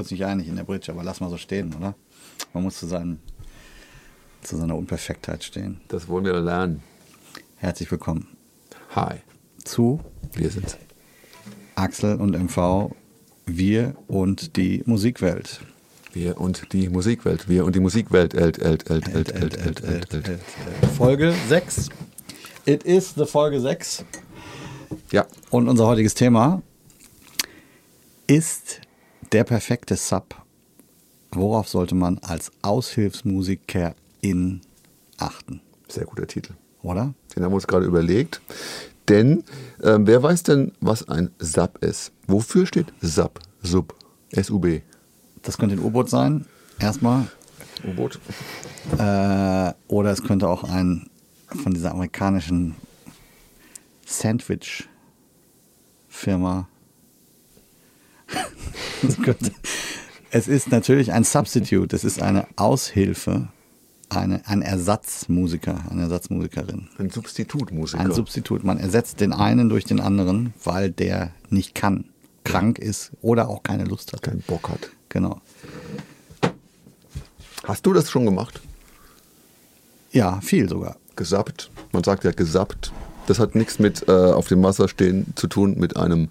kurz nicht einig in der Bridge, aber lass mal so stehen, oder? Man muss zu, seinen, zu seiner Unperfektheit stehen. Das wollen wir lernen. Herzlich willkommen Hi, zu wir sind's. Axel und MV, wir und die Musikwelt. Wir und die Musikwelt. Wir und die Musikwelt. Elt, elt, elt, elt, elt, elt, elt, elt. Folge 6. It is the Folge 6. Ja, Und unser heutiges Thema ist der perfekte Sub. Worauf sollte man als Aushilfsmusiker in achten? sehr guter Titel. Oder? Den haben wir uns gerade überlegt. Denn ähm, wer weiß denn, was ein SUB ist? Wofür steht SUB? Sub. S-U-B. Das könnte ein U-Boot sein, erstmal. U-Boot. Äh, oder es könnte auch ein von dieser amerikanischen Sandwich-Firma. Es ist natürlich ein Substitute, es ist eine Aushilfe, eine, ein Ersatzmusiker, eine Ersatzmusikerin. Ein Substitutmusiker. Ein Substitut. Man ersetzt den einen durch den anderen, weil der nicht kann, krank ist oder auch keine Lust hat. keinen Bock hat. Genau. Hast du das schon gemacht? Ja, viel sogar. Gesappt. Man sagt ja gesappt. Das hat nichts mit äh, auf dem Wasser stehen zu tun mit einem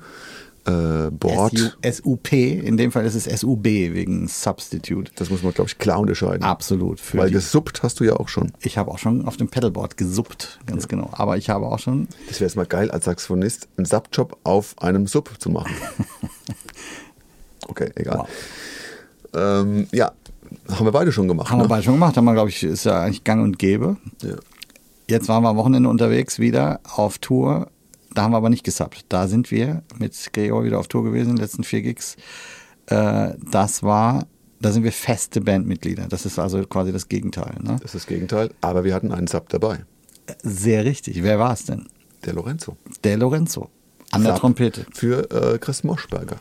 äh, Board. SU, SUP, in dem Fall ist es SUB wegen Substitute. Das muss man, glaube ich, klar unterscheiden. Absolut. Für Weil gesuppt hast du ja auch schon. ich habe auch schon auf dem Pedalboard gesuppt, ganz genau. Aber ich habe auch schon, Das wäre jetzt mal geil, als Saxophonist einen Subjob auf einem Sub zu machen. Okay, egal. Ähm, ja, haben wir beide schon gemacht. haben wir ne? beide schon gemacht, haben wir, glaube ich, ist ja eigentlich gang und gäbe. Ja. Jetzt waren wir am Wochenende unterwegs wieder auf Tour. Da haben wir aber nicht gesubbt. Da sind wir mit Gregor wieder auf Tour gewesen, die letzten vier Gigs. Äh, das war, da sind wir feste Bandmitglieder. Das ist also quasi das Gegenteil. Ne? Das ist das Gegenteil, aber wir hatten einen Sub dabei. Sehr richtig. Wer war es denn? Der Lorenzo. Der Lorenzo. An der Sub Trompete. Für äh, Chris Moschberger.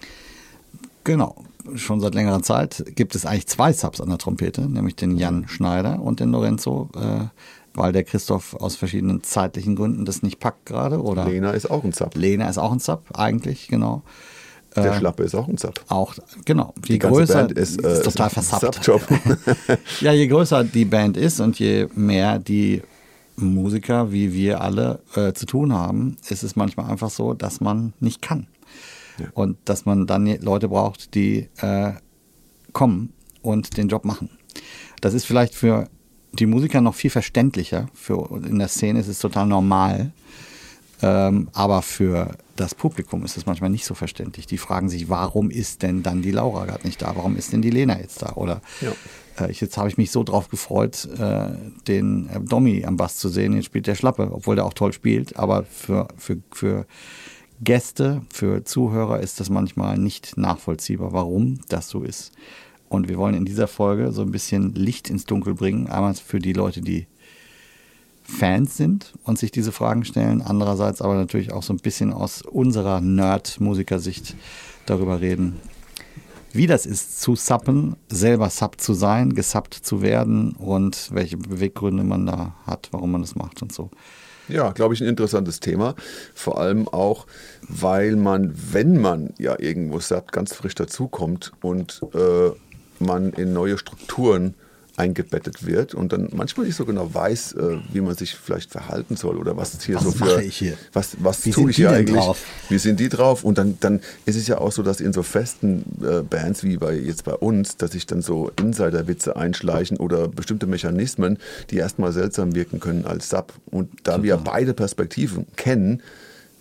Genau. Schon seit längerer Zeit gibt es eigentlich zwei Subs an der Trompete, nämlich den Jan Schneider und den Lorenzo, äh, weil der Christoph aus verschiedenen zeitlichen Gründen das nicht packt gerade. Oder Lena ist auch ein Sub. Lena ist auch ein Sub, eigentlich, genau. Der Äh, Schlappe ist auch ein Sub. Auch, genau. Je Die größer, Band ist, äh, total ist ein versappt. Ja, je größer die Band ist und je mehr die Musiker, wie wir alle, äh, zu tun haben, ist es manchmal einfach so, dass man nicht kann. Und dass man dann Leute braucht, die äh, kommen und den Job machen. Das ist vielleicht für die Musiker noch viel verständlicher. Für, in der Szene ist es total normal. Ähm, aber für das Publikum ist es manchmal nicht so verständlich. Die fragen sich, warum ist denn dann die Laura gerade nicht da? Warum ist denn die Lena jetzt da? Oder Ja. äh, ich, jetzt habe ich mich so drauf gefreut, äh, den äh, Dommy am Bass zu sehen. Jetzt spielt der Schlappe, obwohl der auch toll spielt. Aber für, für, für Gäste, für Zuhörer ist das manchmal nicht nachvollziehbar, warum das so ist. Und wir wollen in dieser Folge so ein bisschen Licht ins Dunkel bringen. Einmal für die Leute, die Fans sind und sich diese Fragen stellen. Andererseits aber natürlich auch so ein bisschen aus unserer Nerd-Musikersicht darüber reden, wie das ist, zu suppen, selber Sub zu sein, gesubbt zu werden und welche Beweggründe man da hat, warum man das macht und so. Ja, glaube ich, ein interessantes Thema. Vor allem auch, weil man, wenn man ja irgendwo sagt, ganz frisch dazukommt und äh, man in neue Strukturen eingebettet wird und dann manchmal nicht so genau weiß, äh, wie man sich vielleicht verhalten soll oder was hier Was so für hier? was was Wie tue ich hier eigentlich drauf? wie sind die drauf und dann dann ist es ja auch so, dass in so festen äh, Bands wie bei jetzt bei uns, dass sich dann so Insiderwitze einschleichen oder bestimmte Mechanismen, die erstmal seltsam wirken können als Sub und da wir beide Perspektiven kennen,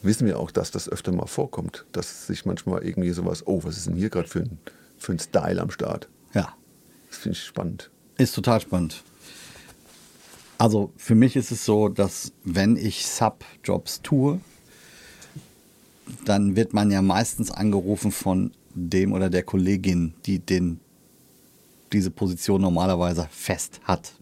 wissen wir auch, dass das öfter mal vorkommt, dass sich manchmal irgendwie sowas, oh, was ist denn hier gerade für ein für ein Style am Start? Finde ich spannend. ist total spannend. Also für mich ist es so, dass wenn ich Sub-Jobs tue, dann wird man ja meistens angerufen von dem oder der Kollegin, die den, diese Position normalerweise fest hat.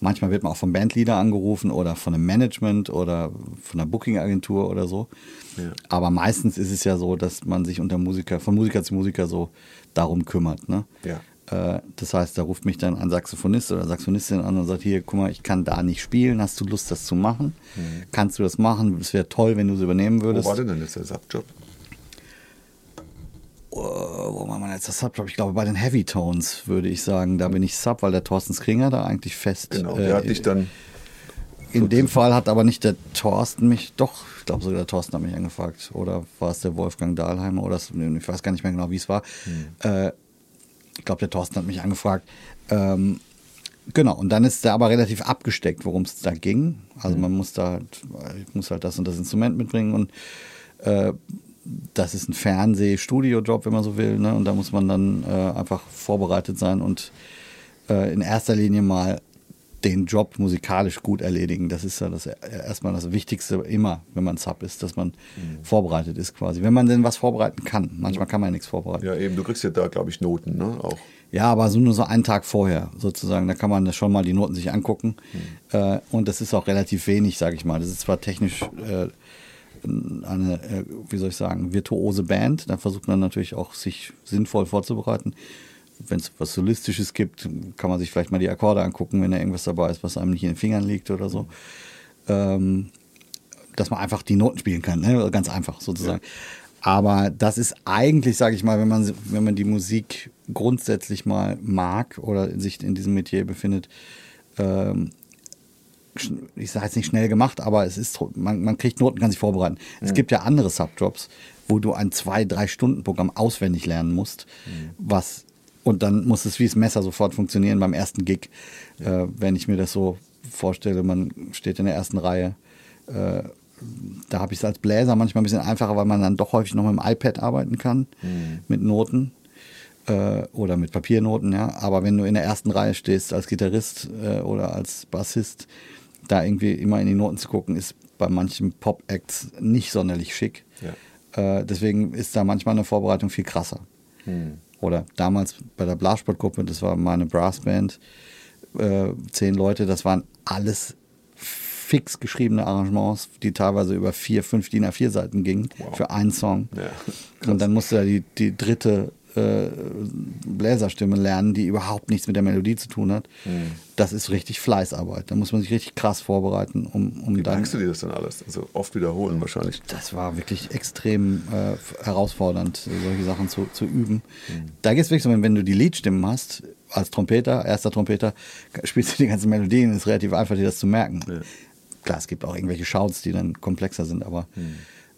Manchmal wird man auch vom Bandleader angerufen oder von einem Management oder von einer Booking-Agentur oder so. Ja. Aber meistens ist es ja so, dass man sich unter Musiker, von Musiker zu Musiker so darum kümmert. Ne? Ja. Äh, Das heißt, da ruft mich dann ein Saxophonist oder Saxophonistin an und sagt, hier, guck mal, ich kann da nicht spielen, hast du Lust, das zu machen? Kannst du das machen? Es wäre toll, wenn du es übernehmen Wo würdest. war denn denn jetzt der Subjob? Äh, wo war mein ist das Sub, glaube ich, glaube bei den Heavy Tones würde ich sagen, da bin ich Sub, weil der Thorsten Skringer da eigentlich fest. Genau, der äh, hat dich dann. In dem Fall hat aber nicht der Thorsten mich, doch, ich glaube sogar der Thorsten hat mich angefragt. Oder war es der Wolfgang Dahlheimer oder ich weiß gar nicht mehr genau, wie es war. Hm. Äh, ich glaube, der Thorsten hat mich angefragt. Ähm, genau, und dann ist der aber relativ abgesteckt, worum es da ging. Also hm. man muss da, ich muss halt das und das Instrument mitbringen und äh, das ist ein Fernseh-Studio-Job, wenn man so will. Ne? Und da muss man dann äh, einfach vorbereitet sein und äh, in erster Linie mal den Job musikalisch gut erledigen. Das ist ja das erstmal das Wichtigste immer, wenn man Sub ist, dass man mhm. vorbereitet ist quasi. Wenn man denn was vorbereiten kann. Manchmal kann man ja nichts vorbereiten. Ja, eben, du kriegst ja da, glaube ich, Noten, ne? Auch. Ja, aber so nur so einen Tag vorher sozusagen. Da kann man schon mal die Noten sich angucken. Mhm. Äh, und das ist auch relativ wenig, sage ich mal. Das ist zwar technisch äh, eine, äh, wie soll ich sagen, virtuose Band. Da versucht man natürlich auch, sich sinnvoll vorzubereiten. Wenn es was Solistisches gibt, kann man sich vielleicht mal die Akkorde angucken, wenn da irgendwas dabei ist, was einem nicht in den Fingern liegt oder so. Ähm, dass man einfach die Noten spielen kann, ne? ganz einfach sozusagen. Ja. Aber das ist eigentlich, sage ich mal, wenn man, wenn man die Musik grundsätzlich mal mag oder sich in diesem Metier befindet, ähm, ich sage jetzt nicht schnell gemacht, aber es ist, man, man kriegt Noten, kann sich vorbereiten. Mhm. Es gibt ja andere Subjobs, wo du ein zwei, drei Stunden Programm auswendig lernen musst, mhm. was und dann muss es wie das Messer sofort funktionieren beim ersten Gig. Ja. Äh, wenn ich mir das so vorstelle, man steht in der ersten Reihe. Äh, da habe ich es als Bläser manchmal ein bisschen einfacher, weil man dann doch häufig noch mit dem iPad arbeiten kann, mhm. mit Noten äh, oder mit Papiernoten, ja. Aber wenn du in der ersten Reihe stehst als Gitarrist äh, oder als Bassist, da irgendwie immer in die Noten zu gucken, ist bei manchen Pop-Acts nicht sonderlich schick. Ja. Äh, deswegen ist da manchmal eine Vorbereitung viel krasser. Hm. Oder damals bei der Blasportgruppe, das war meine Brassband, äh, zehn Leute, das waren alles fix geschriebene Arrangements, die teilweise über vier, fünf DIN A4 Seiten gingen wow. für einen Song. Ja, und dann musste er die, die dritte äh, Bläserstimme lernen, die überhaupt nichts mit der Melodie zu tun hat. Mhm. Das ist richtig Fleißarbeit. Da muss man sich richtig krass vorbereiten, um, um Wie dann. Wie du dir das dann alles? Also oft wiederholen wahrscheinlich. Das war wirklich extrem äh, herausfordernd, solche Sachen zu, zu üben. Mhm. Da geht es wirklich so, wenn du die Liedstimmen hast, als Trompeter, erster Trompeter, spielst du die ganzen Melodien, ist relativ einfach, dir das zu merken. Ja. Klar, es gibt auch irgendwelche Shouts, die dann komplexer sind, aber mhm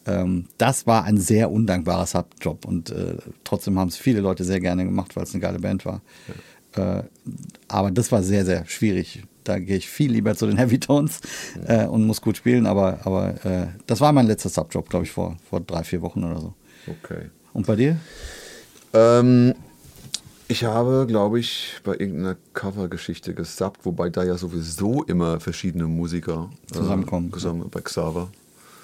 ähm, das war ein sehr undankbarer Subjob und äh, trotzdem haben es viele Leute sehr gerne gemacht, weil es eine geile Band war. Ja. Äh, aber das war sehr, sehr schwierig. Da gehe ich viel lieber zu den Heavy Tones äh, und muss gut spielen, aber, aber äh, das war mein letzter Subjob, glaube ich, vor, vor drei, vier Wochen oder so. Okay. Und bei dir? Ähm, ich habe, glaube ich, bei irgendeiner Covergeschichte gesubbt, wobei da ja sowieso immer verschiedene Musiker äh, zusammenkommen. Zusammen bei Xaver.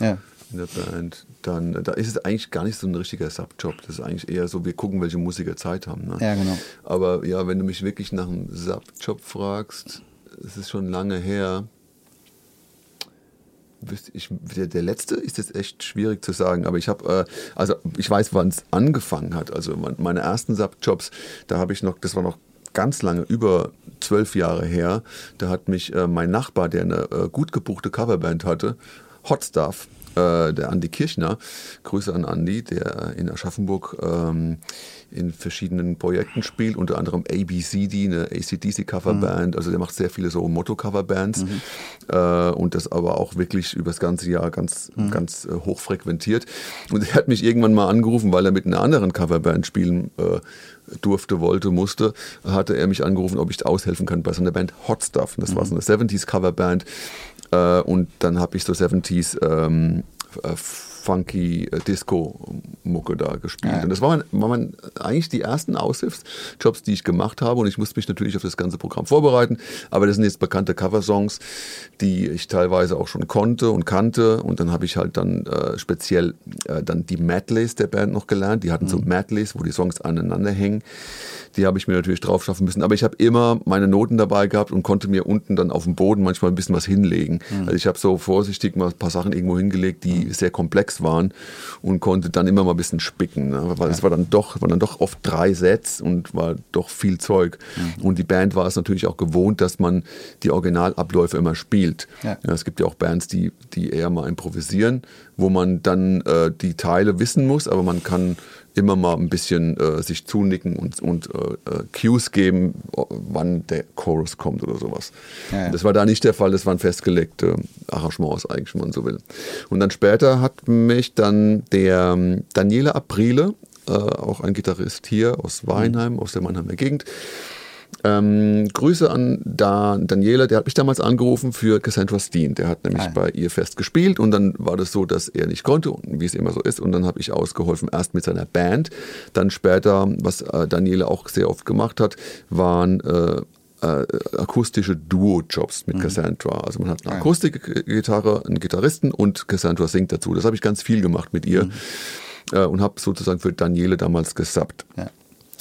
Ja in der Band, dann da ist es eigentlich gar nicht so ein richtiger Subjob. Das ist eigentlich eher so, wir gucken, welche Musiker Zeit haben. Ne? Ja, genau. Aber ja, wenn du mich wirklich nach einem Subjob fragst, es ist schon lange her. Ich, der, der, letzte ist jetzt echt schwierig zu sagen, aber ich habe, äh, also ich weiß, wann es angefangen hat. Also meine ersten Subjobs, da habe ich noch, das war noch ganz lange, über zwölf Jahre her, da hat mich äh, mein Nachbar, der eine äh, gut gebuchte Coverband hatte, Hot Stuff, äh, der Andi Kirchner. Grüße an Andi, der in Aschaffenburg ähm, in verschiedenen Projekten spielt, unter anderem ABCD, eine ACDC-Coverband. Mhm. Also der macht sehr viele so Motto-Coverbands mhm. äh, und das aber auch wirklich über das ganze Jahr ganz, mhm. ganz äh, hoch frequentiert. Und er hat mich irgendwann mal angerufen, weil er mit einer anderen Coverband spielen äh, durfte, wollte, musste, hatte er mich angerufen, ob ich aushelfen kann bei so einer Band Hot Stuff. Und das war so eine 70s Coverband. Äh, und dann habe ich so 70s ähm, äh, funky äh, Disco-Mucke da gespielt. Ja. Und das waren, waren eigentlich die ersten Aushilfsjobs, die ich gemacht habe. Und ich musste mich natürlich auf das ganze Programm vorbereiten. Aber das sind jetzt bekannte Coversongs, die ich teilweise auch schon konnte und kannte. Und dann habe ich halt dann äh, speziell äh, dann die Medleys der Band noch gelernt. Die hatten mhm. so Medleys, wo die Songs aneinander hängen. Die habe ich mir natürlich drauf schaffen müssen. Aber ich habe immer meine Noten dabei gehabt und konnte mir unten dann auf dem Boden manchmal ein bisschen was hinlegen. Mhm. Also ich habe so vorsichtig mal ein paar Sachen irgendwo hingelegt, die mhm. sehr komplex waren und konnte dann immer mal ein bisschen spicken. Ne? Weil ja. es war dann doch, waren dann doch oft drei Sets und war doch viel Zeug. Mhm. Und die Band war es natürlich auch gewohnt, dass man die Originalabläufe immer spielt. Ja. Ja, es gibt ja auch Bands, die, die eher mal improvisieren, wo man dann äh, die Teile wissen muss, aber man kann immer mal ein bisschen äh, sich zunicken und, und äh, äh Cues geben, wann der Chorus kommt oder sowas. Ja, ja. Das war da nicht der Fall, das waren festgelegte Arrangements eigentlich, wenn man so will. Und dann später hat mich dann der ähm, Daniele Aprile, äh, auch ein Gitarrist hier aus Weinheim, mhm. aus der Mannheimer Gegend, ähm, Grüße an da Daniela, der hat mich damals angerufen für Cassandra Steen. Der hat nämlich ah. bei ihr fest gespielt und dann war das so, dass er nicht konnte, wie es immer so ist. Und dann habe ich ausgeholfen, erst mit seiner Band. Dann später, was äh, Daniela auch sehr oft gemacht hat, waren äh, äh, akustische Duo-Jobs mit mhm. Cassandra. Also man hat eine Akustikgitarre, einen Gitarristen und Cassandra singt dazu. Das habe ich ganz viel gemacht mit ihr mhm. äh, und habe sozusagen für Daniele damals gesubbt. Ja.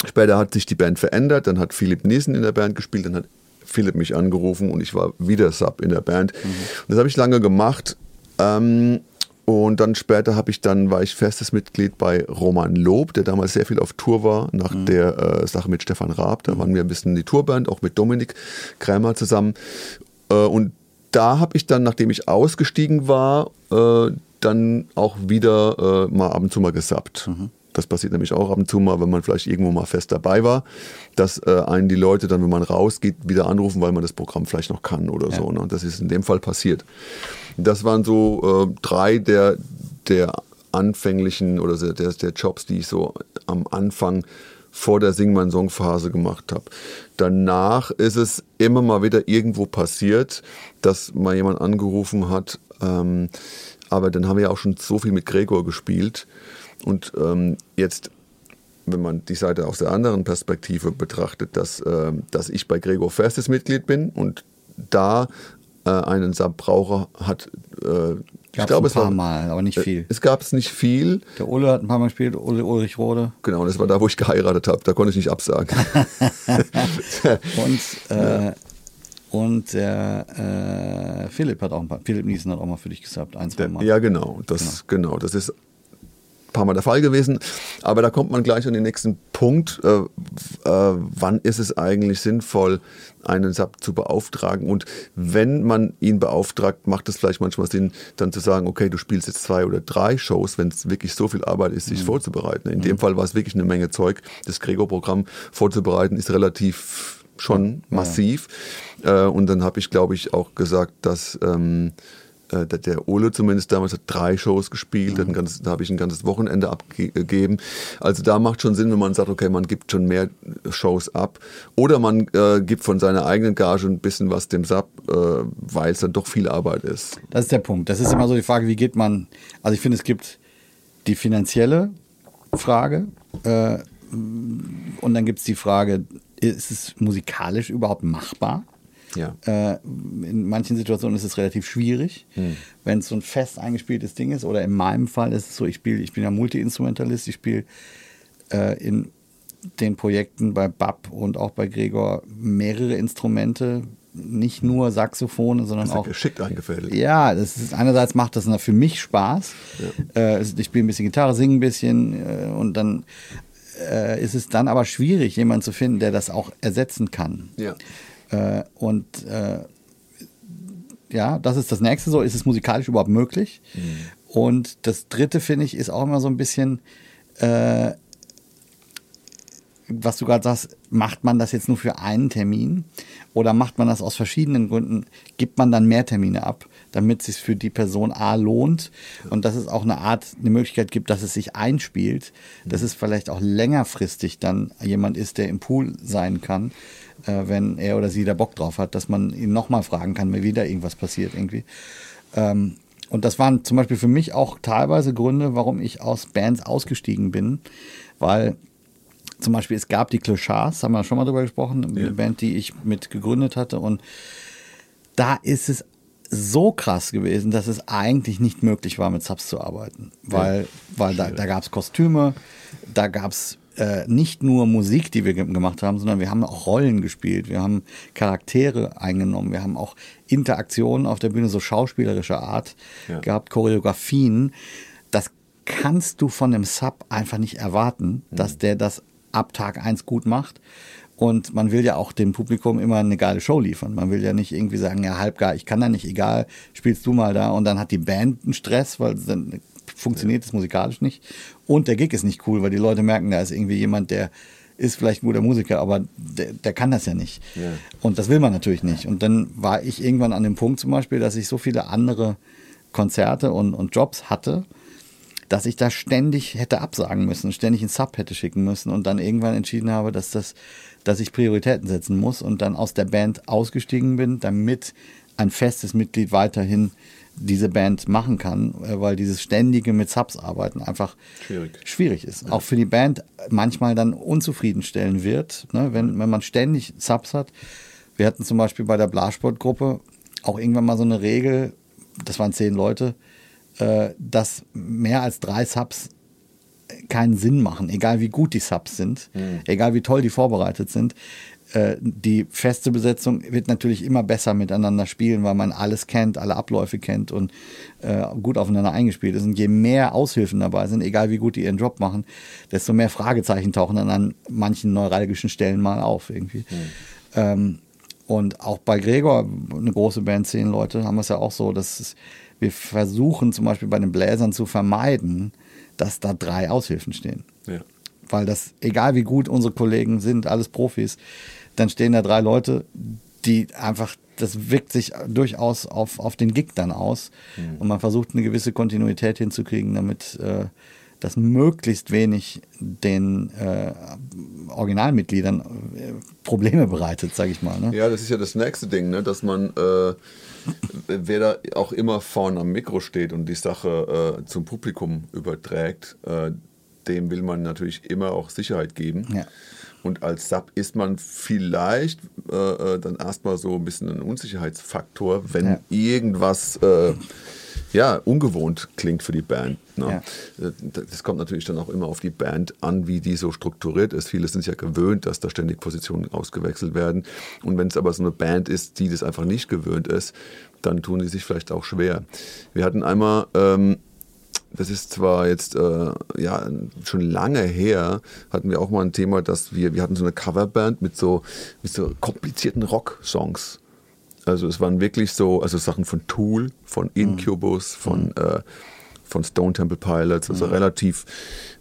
Später hat sich die Band verändert, dann hat Philipp Niesen in der Band gespielt, dann hat Philipp mich angerufen und ich war wieder Sub in der Band. Mhm. das habe ich lange gemacht. Ähm, und dann später habe ich dann, war ich festes Mitglied bei Roman Lob, der damals sehr viel auf Tour war, nach mhm. der äh, Sache mit Stefan Raab. Da mhm. waren wir ein bisschen die Tourband, auch mit Dominik Krämer zusammen. Äh, und da habe ich dann, nachdem ich ausgestiegen war, äh, dann auch wieder äh, mal ab und zu mal gesappt. Mhm. Das passiert nämlich auch ab und zu mal, wenn man vielleicht irgendwo mal fest dabei war, dass äh, einen die Leute dann, wenn man rausgeht, wieder anrufen, weil man das Programm vielleicht noch kann oder ja. so. Ne? Das ist in dem Fall passiert. Das waren so äh, drei der, der anfänglichen oder der, der Jobs, die ich so am Anfang vor der Sing mein Song Phase gemacht habe. Danach ist es immer mal wieder irgendwo passiert, dass mal jemand angerufen hat. Ähm, aber dann haben wir ja auch schon so viel mit Gregor gespielt und ähm, jetzt, wenn man die Seite aus der anderen Perspektive betrachtet, dass, äh, dass ich bei Gregor festes Mitglied bin und da äh, einen Subbraucher hat. Äh, ich glaube, ein paar war, Mal, aber nicht äh, viel. Es gab es nicht viel. Der Ole hat ein paar Mal gespielt, Ole Ulrich Rode. Genau, das war da, wo ich geheiratet habe. Da konnte ich nicht absagen. und äh, ja. Und der äh, Philipp hat auch ein paar, Philipp Niesen hat auch mal für dich gesagt, ein, zwei Mal. Ja, genau. Das, genau. genau. Das ist paar Mal der Fall gewesen. Aber da kommt man gleich an den nächsten Punkt. Äh, äh, wann ist es eigentlich sinnvoll, einen SAP zu beauftragen? Und wenn man ihn beauftragt, macht es vielleicht manchmal Sinn, dann zu sagen, okay, du spielst jetzt zwei oder drei Shows, wenn es wirklich so viel Arbeit ist, sich mhm. vorzubereiten. In mhm. dem Fall war es wirklich eine Menge Zeug. Das Gregor-Programm vorzubereiten ist relativ schon massiv. Ja. Äh, und dann habe ich, glaube ich, auch gesagt, dass ähm, äh, der Ole zumindest damals hat drei Shows gespielt, mhm. ganzes, da habe ich ein ganzes Wochenende abgegeben. Also da macht schon Sinn, wenn man sagt, okay, man gibt schon mehr Shows ab. Oder man äh, gibt von seiner eigenen Gage ein bisschen was dem Sub, äh, weil es dann doch viel Arbeit ist. Das ist der Punkt. Das ist immer so die Frage, wie geht man, also ich finde, es gibt die finanzielle Frage äh, und dann gibt es die Frage, ist es musikalisch überhaupt machbar? Ja. Äh, in manchen Situationen ist es relativ schwierig, hm. wenn es so ein fest eingespieltes Ding ist. Oder in meinem Fall ist es so, ich spiele, ich bin ja Multi-Instrumentalist, ich spiele äh, in den Projekten bei Bab und auch bei Gregor mehrere Instrumente, nicht nur Saxophone, sondern das ist auch geschickt eingefädelt. Ja, das ist einerseits macht das für mich Spaß. Ja. Äh, ich spiele ein bisschen Gitarre, singe ein bisschen äh, und dann äh, ist es dann aber schwierig, jemanden zu finden, der das auch ersetzen kann. Ja. Äh, und äh, ja, das ist das nächste so. Ist es musikalisch überhaupt möglich? Mhm. Und das dritte, finde ich, ist auch immer so ein bisschen, äh, was du gerade sagst, macht man das jetzt nur für einen Termin oder macht man das aus verschiedenen Gründen? Gibt man dann mehr Termine ab, damit es sich für die Person A lohnt und dass es auch eine Art, eine Möglichkeit gibt, dass es sich einspielt, dass es vielleicht auch längerfristig dann jemand ist, der im Pool sein kann äh, wenn er oder sie da Bock drauf hat, dass man ihn nochmal fragen kann, wenn wieder irgendwas passiert irgendwie. Ähm, und das waren zum Beispiel für mich auch teilweise Gründe, warum ich aus Bands ausgestiegen bin, weil zum Beispiel es gab die Clochards, haben wir schon mal drüber gesprochen, ja. eine Band, die ich mit gegründet hatte und da ist es so krass gewesen, dass es eigentlich nicht möglich war, mit Subs zu arbeiten. Weil, ja. weil da, da gab es Kostüme, da gab es äh, nicht nur Musik, die wir gemacht haben, sondern wir haben auch Rollen gespielt, wir haben Charaktere eingenommen, wir haben auch Interaktionen auf der Bühne, so schauspielerischer Art ja. gehabt, Choreografien. Das kannst du von einem Sub einfach nicht erwarten, mhm. dass der das ab Tag 1 gut macht. Und man will ja auch dem Publikum immer eine geile Show liefern. Man will ja nicht irgendwie sagen, ja, halbgar, ich kann da nicht, egal, spielst du mal da. Und dann hat die Band einen Stress, weil dann funktioniert es musikalisch nicht. Und der Gig ist nicht cool, weil die Leute merken, da ist irgendwie jemand, der ist vielleicht ein guter Musiker, aber der, der kann das ja nicht. Ja. Und das will man natürlich nicht. Und dann war ich irgendwann an dem Punkt zum Beispiel, dass ich so viele andere Konzerte und, und Jobs hatte, dass ich da ständig hätte absagen müssen, ständig einen Sub hätte schicken müssen und dann irgendwann entschieden habe, dass das, dass ich Prioritäten setzen muss und dann aus der Band ausgestiegen bin, damit ein festes Mitglied weiterhin diese Band machen kann, äh, weil dieses ständige mit Subs arbeiten einfach Schwierig. schwierig ist. Auch für die Band manchmal dann unzufriedenstellen wird, ne? wenn, wenn man ständig Subs hat. Wir hatten zum Beispiel bei der Blasportgruppe auch irgendwann mal so eine Regel, das waren zehn Leute, dass mehr als drei Subs keinen Sinn machen, egal wie gut die Subs sind, egal wie toll die vorbereitet sind. Äh, Die feste Besetzung wird natürlich immer besser miteinander spielen, weil man alles kennt, alle Abläufe kennt und äh, gut aufeinander eingespielt ist. Und je mehr Aushilfen dabei sind, egal wie gut die ihren Job machen, desto mehr Fragezeichen tauchen dann an manchen neuralgischen Stellen mal auf irgendwie. Ähm, und auch bei Gregor, eine große Band, zehn Leute, haben wir es ja auch so, dass es, wir versuchen zum Beispiel bei den Bläsern zu vermeiden, dass da drei Aushilfen stehen. Ja. Weil das, egal wie gut unsere Kollegen sind, alles Profis, dann stehen da drei Leute, die einfach, das wirkt sich durchaus auf, auf den Gig dann aus. Und man versucht eine gewisse Kontinuität hinzukriegen, damit äh, das möglichst wenig den äh, Originalmitgliedern äh, Probleme bereitet, sage ich mal. Ne? Ja, das ist ja das nächste Ding, ne? dass man, äh, wer da auch immer vorne am Mikro steht und die Sache äh, zum Publikum überträgt, äh, dem will man natürlich immer auch Sicherheit geben. Ja. Und als Sub ist man vielleicht dann erstmal so ein bisschen ein Unsicherheitsfaktor, wenn Ja. irgendwas ja, ungewohnt klingt für die Band. Ne? Ja. Äh, Das kommt natürlich dann auch immer auf die Band an, wie die so strukturiert ist. Viele sind ja gewöhnt, dass da ständig Positionen ausgewechselt werden. Und wenn es aber so eine Band ist, die das einfach nicht gewöhnt ist, dann tun die sich vielleicht auch schwer. Wir hatten einmal, ähm, das ist zwar jetzt äh, ja, schon lange her, hatten wir auch mal ein Thema, dass wir, wir hatten so eine Coverband mit so, mit so komplizierten Rock-Songs. Also es waren wirklich so, also Sachen von Tool, von Incubus, von, äh, von Stone Temple Pilots, also relativ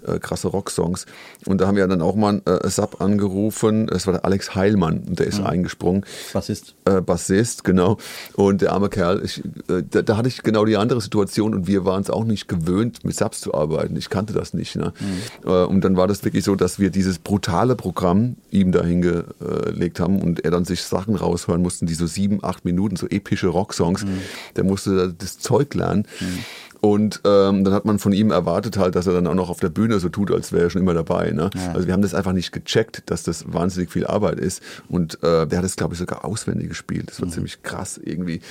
äh, krasse Rocksongs. Und da haben wir dann auch mal einen äh, Sub angerufen, das war der Alex Heilmann, und der ist eingesprungen. Was ist? Äh, Bassist, genau. Und der arme Kerl, ich, äh, da, da hatte ich genau die andere Situation und wir waren es auch nicht gewöhnt, mit Subs zu arbeiten. Ich kannte das nicht. Ne? Äh, und dann war das wirklich so, dass wir dieses brutale Programm ihm da hingelegt haben und er dann sich Sachen raushören mussten, die so sieben, acht Minuten, so epische Rocksongs. Der musste da das Zeug lernen. Und ähm, dann hat man von ihm erwartet halt, dass er dann auch noch auf der Bühne so tut, als wäre er schon immer dabei. Ne? Also wir haben das einfach nicht gecheckt, dass das wahnsinnig viel Arbeit ist. Und äh, der hat es, glaube ich, sogar auswendig gespielt. Das war ziemlich krass irgendwie.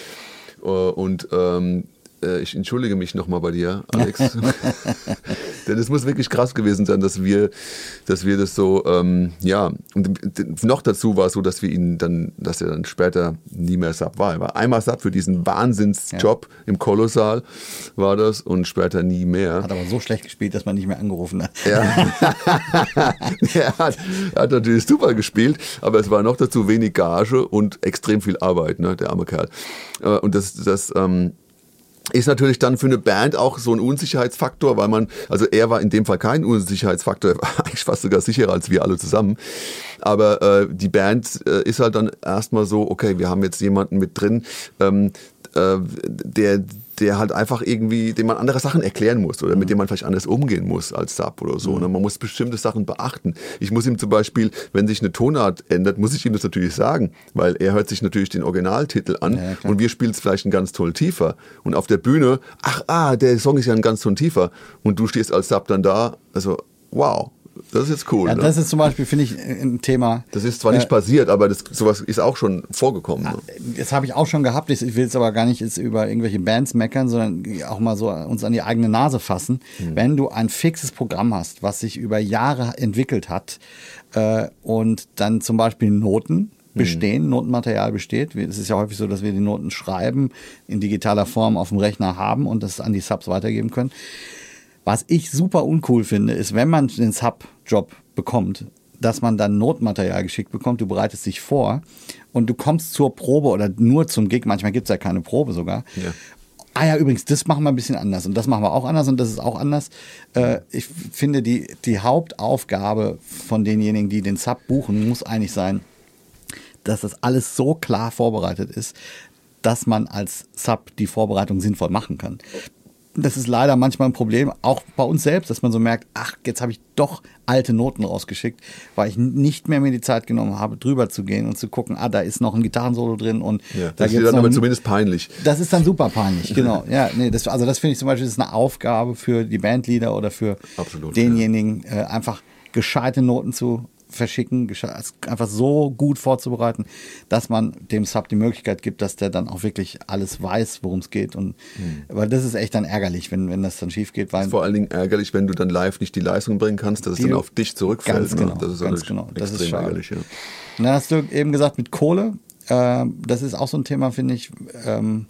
Äh, und ähm, äh, ich entschuldige mich nochmal bei dir, Alex. Denn es muss wirklich krass gewesen sein, dass wir, dass wir das so, ähm, ja, und noch dazu war es so, dass wir ihn dann, dass er dann später nie mehr Sub war. Er war einmal Sub für diesen Wahnsinnsjob im Kolossal war das und später nie mehr. Hat aber so schlecht gespielt, dass man nicht mehr angerufen hat. Ja. er, hat, er hat natürlich super gespielt, aber es war noch dazu wenig Gage und extrem viel Arbeit, ne, der arme Kerl. Äh, Und das, das ähm, ist natürlich dann für eine Band auch so ein Unsicherheitsfaktor, weil man, also er war in dem Fall kein Unsicherheitsfaktor, er war eigentlich fast sogar sicherer als wir alle zusammen. Aber äh, die Band äh, ist halt dann erstmal so, okay, wir haben jetzt jemanden mit drin, ähm, äh, der, der halt einfach irgendwie, dem man andere Sachen erklären muss oder mit dem man vielleicht anders umgehen muss als Sub oder so. Ne? Man muss bestimmte Sachen beachten. Ich muss ihm zum Beispiel, wenn sich eine Tonart ändert, muss ich ihm das natürlich sagen, weil er hört sich natürlich den Originaltitel an Ja, und wir spielen es vielleicht einen ganz Ton tiefer. Und auf der Bühne, ach, ah, der Song ist ja ein ganz Ton tiefer. Und du stehst als Sub dann da, also, wow, das ist jetzt cool. Ja, ne? das ist zum Beispiel, finde ich, ein Thema. Das ist zwar nicht passiert, aber das, sowas ist auch schon vorgekommen. Ne? Das habe ich auch schon gehabt. Ich will jetzt aber gar nicht jetzt über irgendwelche Bands meckern, sondern auch mal so uns an die eigene Nase fassen. Wenn du ein fixes Programm hast, was sich über Jahre entwickelt hat äh, und dann zum Beispiel Noten bestehen, Notenmaterial besteht. Es ist ja häufig so, dass wir die Noten schreiben, in digitaler Form auf dem Rechner haben und das an die Subs weitergeben können. Was ich super uncool finde, ist, wenn man den Sub-Job bekommt, dass man dann Notmaterial geschickt bekommt, du bereitest dich vor und du kommst zur Probe oder nur zum Gig, manchmal gibt es ja keine Probe sogar. Ja. Ah ja, übrigens, das machen wir ein bisschen anders und das machen wir auch anders und das ist auch anders. Äh, ich finde, die, die Hauptaufgabe von denjenigen, die den Sub buchen, muss eigentlich sein, dass das alles so klar vorbereitet ist, dass man als Sub die Vorbereitung sinnvoll machen kann das ist leider manchmal ein Problem, auch bei uns selbst, dass man so merkt, ach, jetzt habe ich doch alte Noten rausgeschickt, weil ich nicht mehr mir die Zeit genommen habe, drüber zu gehen und zu gucken, ah, da ist noch ein Gitarrensolo drin und ja, da das ist dann aber zumindest peinlich. Das ist dann super peinlich, genau. ja, nee, das, also das finde ich zum Beispiel ist eine Aufgabe für die Bandleader oder für Absolut, denjenigen, ja. äh, einfach gescheite Noten zu verschicken, einfach so gut vorzubereiten, dass man dem Sub die Möglichkeit gibt, dass der dann auch wirklich alles weiß, worum es geht. Und mhm. weil das ist echt dann ärgerlich, wenn, wenn das dann schief geht. Weil vor allen Dingen ärgerlich, wenn du dann live nicht die Leistung bringen kannst, dass es dann auf dich zurückfällt. Ganz ne? genau, Das ist ganz genau. Das ist schade. ärgerlich. Ja. Dann hast du eben gesagt mit Kohle. Äh, das ist auch so ein Thema, finde ich. Ähm,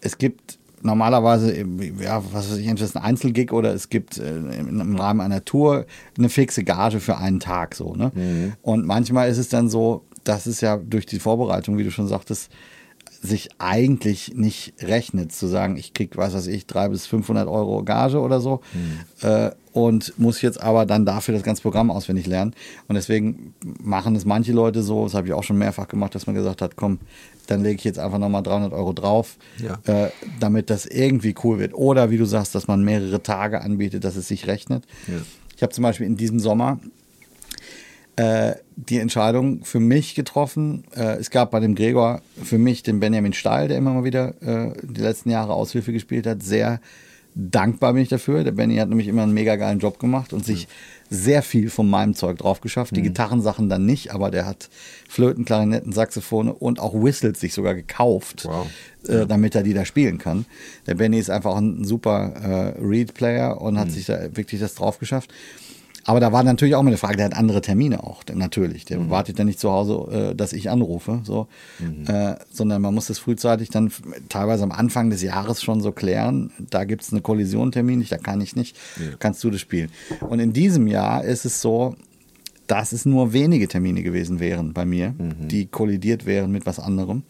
es gibt normalerweise, ja, was weiß ich, entweder ein Einzelgig oder es gibt äh, im Rahmen einer Tour eine fixe Gage für einen Tag so. Ne? Mhm. Und manchmal ist es dann so, dass es ja durch die Vorbereitung, wie du schon sagtest, sich eigentlich nicht rechnet, zu sagen, ich krieg, was weiß ich, 300 bis 500 Euro Gage oder so mhm. äh, und muss jetzt aber dann dafür das ganze Programm auswendig lernen. Und deswegen machen es manche Leute so, das habe ich auch schon mehrfach gemacht, dass man gesagt hat, komm, dann lege ich jetzt einfach nochmal 300 Euro drauf, ja. äh, damit das irgendwie cool wird. Oder wie du sagst, dass man mehrere Tage anbietet, dass es sich rechnet. Ja. Ich habe zum Beispiel in diesem Sommer äh, die Entscheidung für mich getroffen. Äh, es gab bei dem Gregor für mich den Benjamin Stahl, der immer mal wieder äh, die letzten Jahre Aushilfe gespielt hat. Sehr dankbar bin ich dafür. Der Benny hat nämlich immer einen mega geilen Job gemacht und sich sehr viel von meinem Zeug drauf geschafft. Die mhm. Gitarrensachen dann nicht, aber der hat Flöten, Klarinetten, Saxophone und auch Whistles sich sogar gekauft, wow. äh, damit er die da spielen kann. Der Benny ist einfach ein super äh, Reed-Player und hat mhm. sich da wirklich das drauf geschafft. Aber da war natürlich auch mal eine Frage, der hat andere Termine auch, natürlich. Der mhm. wartet ja nicht zu Hause, äh, dass ich anrufe, so, mhm. äh, sondern man muss das frühzeitig dann teilweise am Anfang des Jahres schon so klären. Da gibt es eine Kollision Termin, da kann ich nicht, ja. kannst du das spielen. Und in diesem Jahr ist es so, dass es nur wenige Termine gewesen wären bei mir, mhm. die kollidiert wären mit was anderem.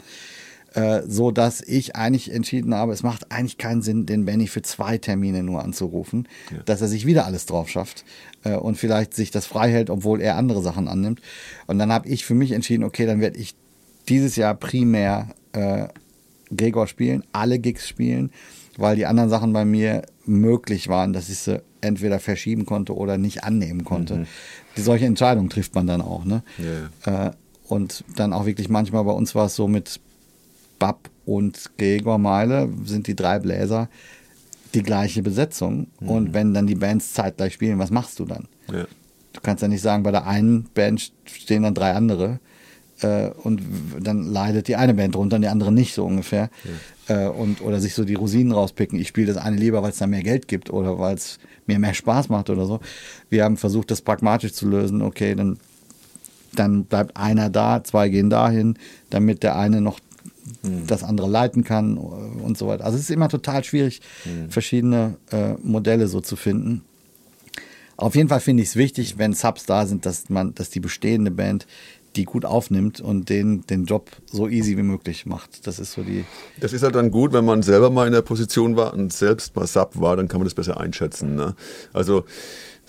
Äh, so dass ich eigentlich entschieden habe, es macht eigentlich keinen Sinn, den Benny für zwei Termine nur anzurufen, ja. dass er sich wieder alles drauf schafft äh, und vielleicht sich das frei hält, obwohl er andere Sachen annimmt. Und dann habe ich für mich entschieden, okay, dann werde ich dieses Jahr primär äh, Gregor spielen, alle Gigs spielen, weil die anderen Sachen bei mir möglich waren, dass ich sie entweder verschieben konnte oder nicht annehmen konnte. Mhm. Die solche Entscheidungen trifft man dann auch. Ne? Yeah. Äh, und dann auch wirklich manchmal bei uns war es so mit Bab und Gregor Meile sind die drei Bläser die gleiche Besetzung. Mhm. Und wenn dann die Bands zeitgleich spielen, was machst du dann? Ja. Du kannst ja nicht sagen, bei der einen Band stehen dann drei andere äh, und dann leidet die eine Band drunter und die andere nicht so ungefähr. Ja. Äh, und, oder sich so die Rosinen rauspicken. Ich spiele das eine lieber, weil es da mehr Geld gibt oder weil es mir mehr Spaß macht oder so. Wir haben versucht, das pragmatisch zu lösen. Okay, dann, dann bleibt einer da, zwei gehen dahin, damit der eine noch mhm. das andere leiten kann und so weiter. Also es ist immer total schwierig, mhm. verschiedene äh, Modelle so zu finden. Auf jeden Fall finde ich es wichtig, wenn Subs da sind, dass man, dass die bestehende Band die gut aufnimmt und den, den Job so easy wie möglich macht. Das ist so die. Das ist halt dann gut, wenn man selber mal in der Position war und selbst mal Sub war, dann kann man das besser einschätzen. Ne? Also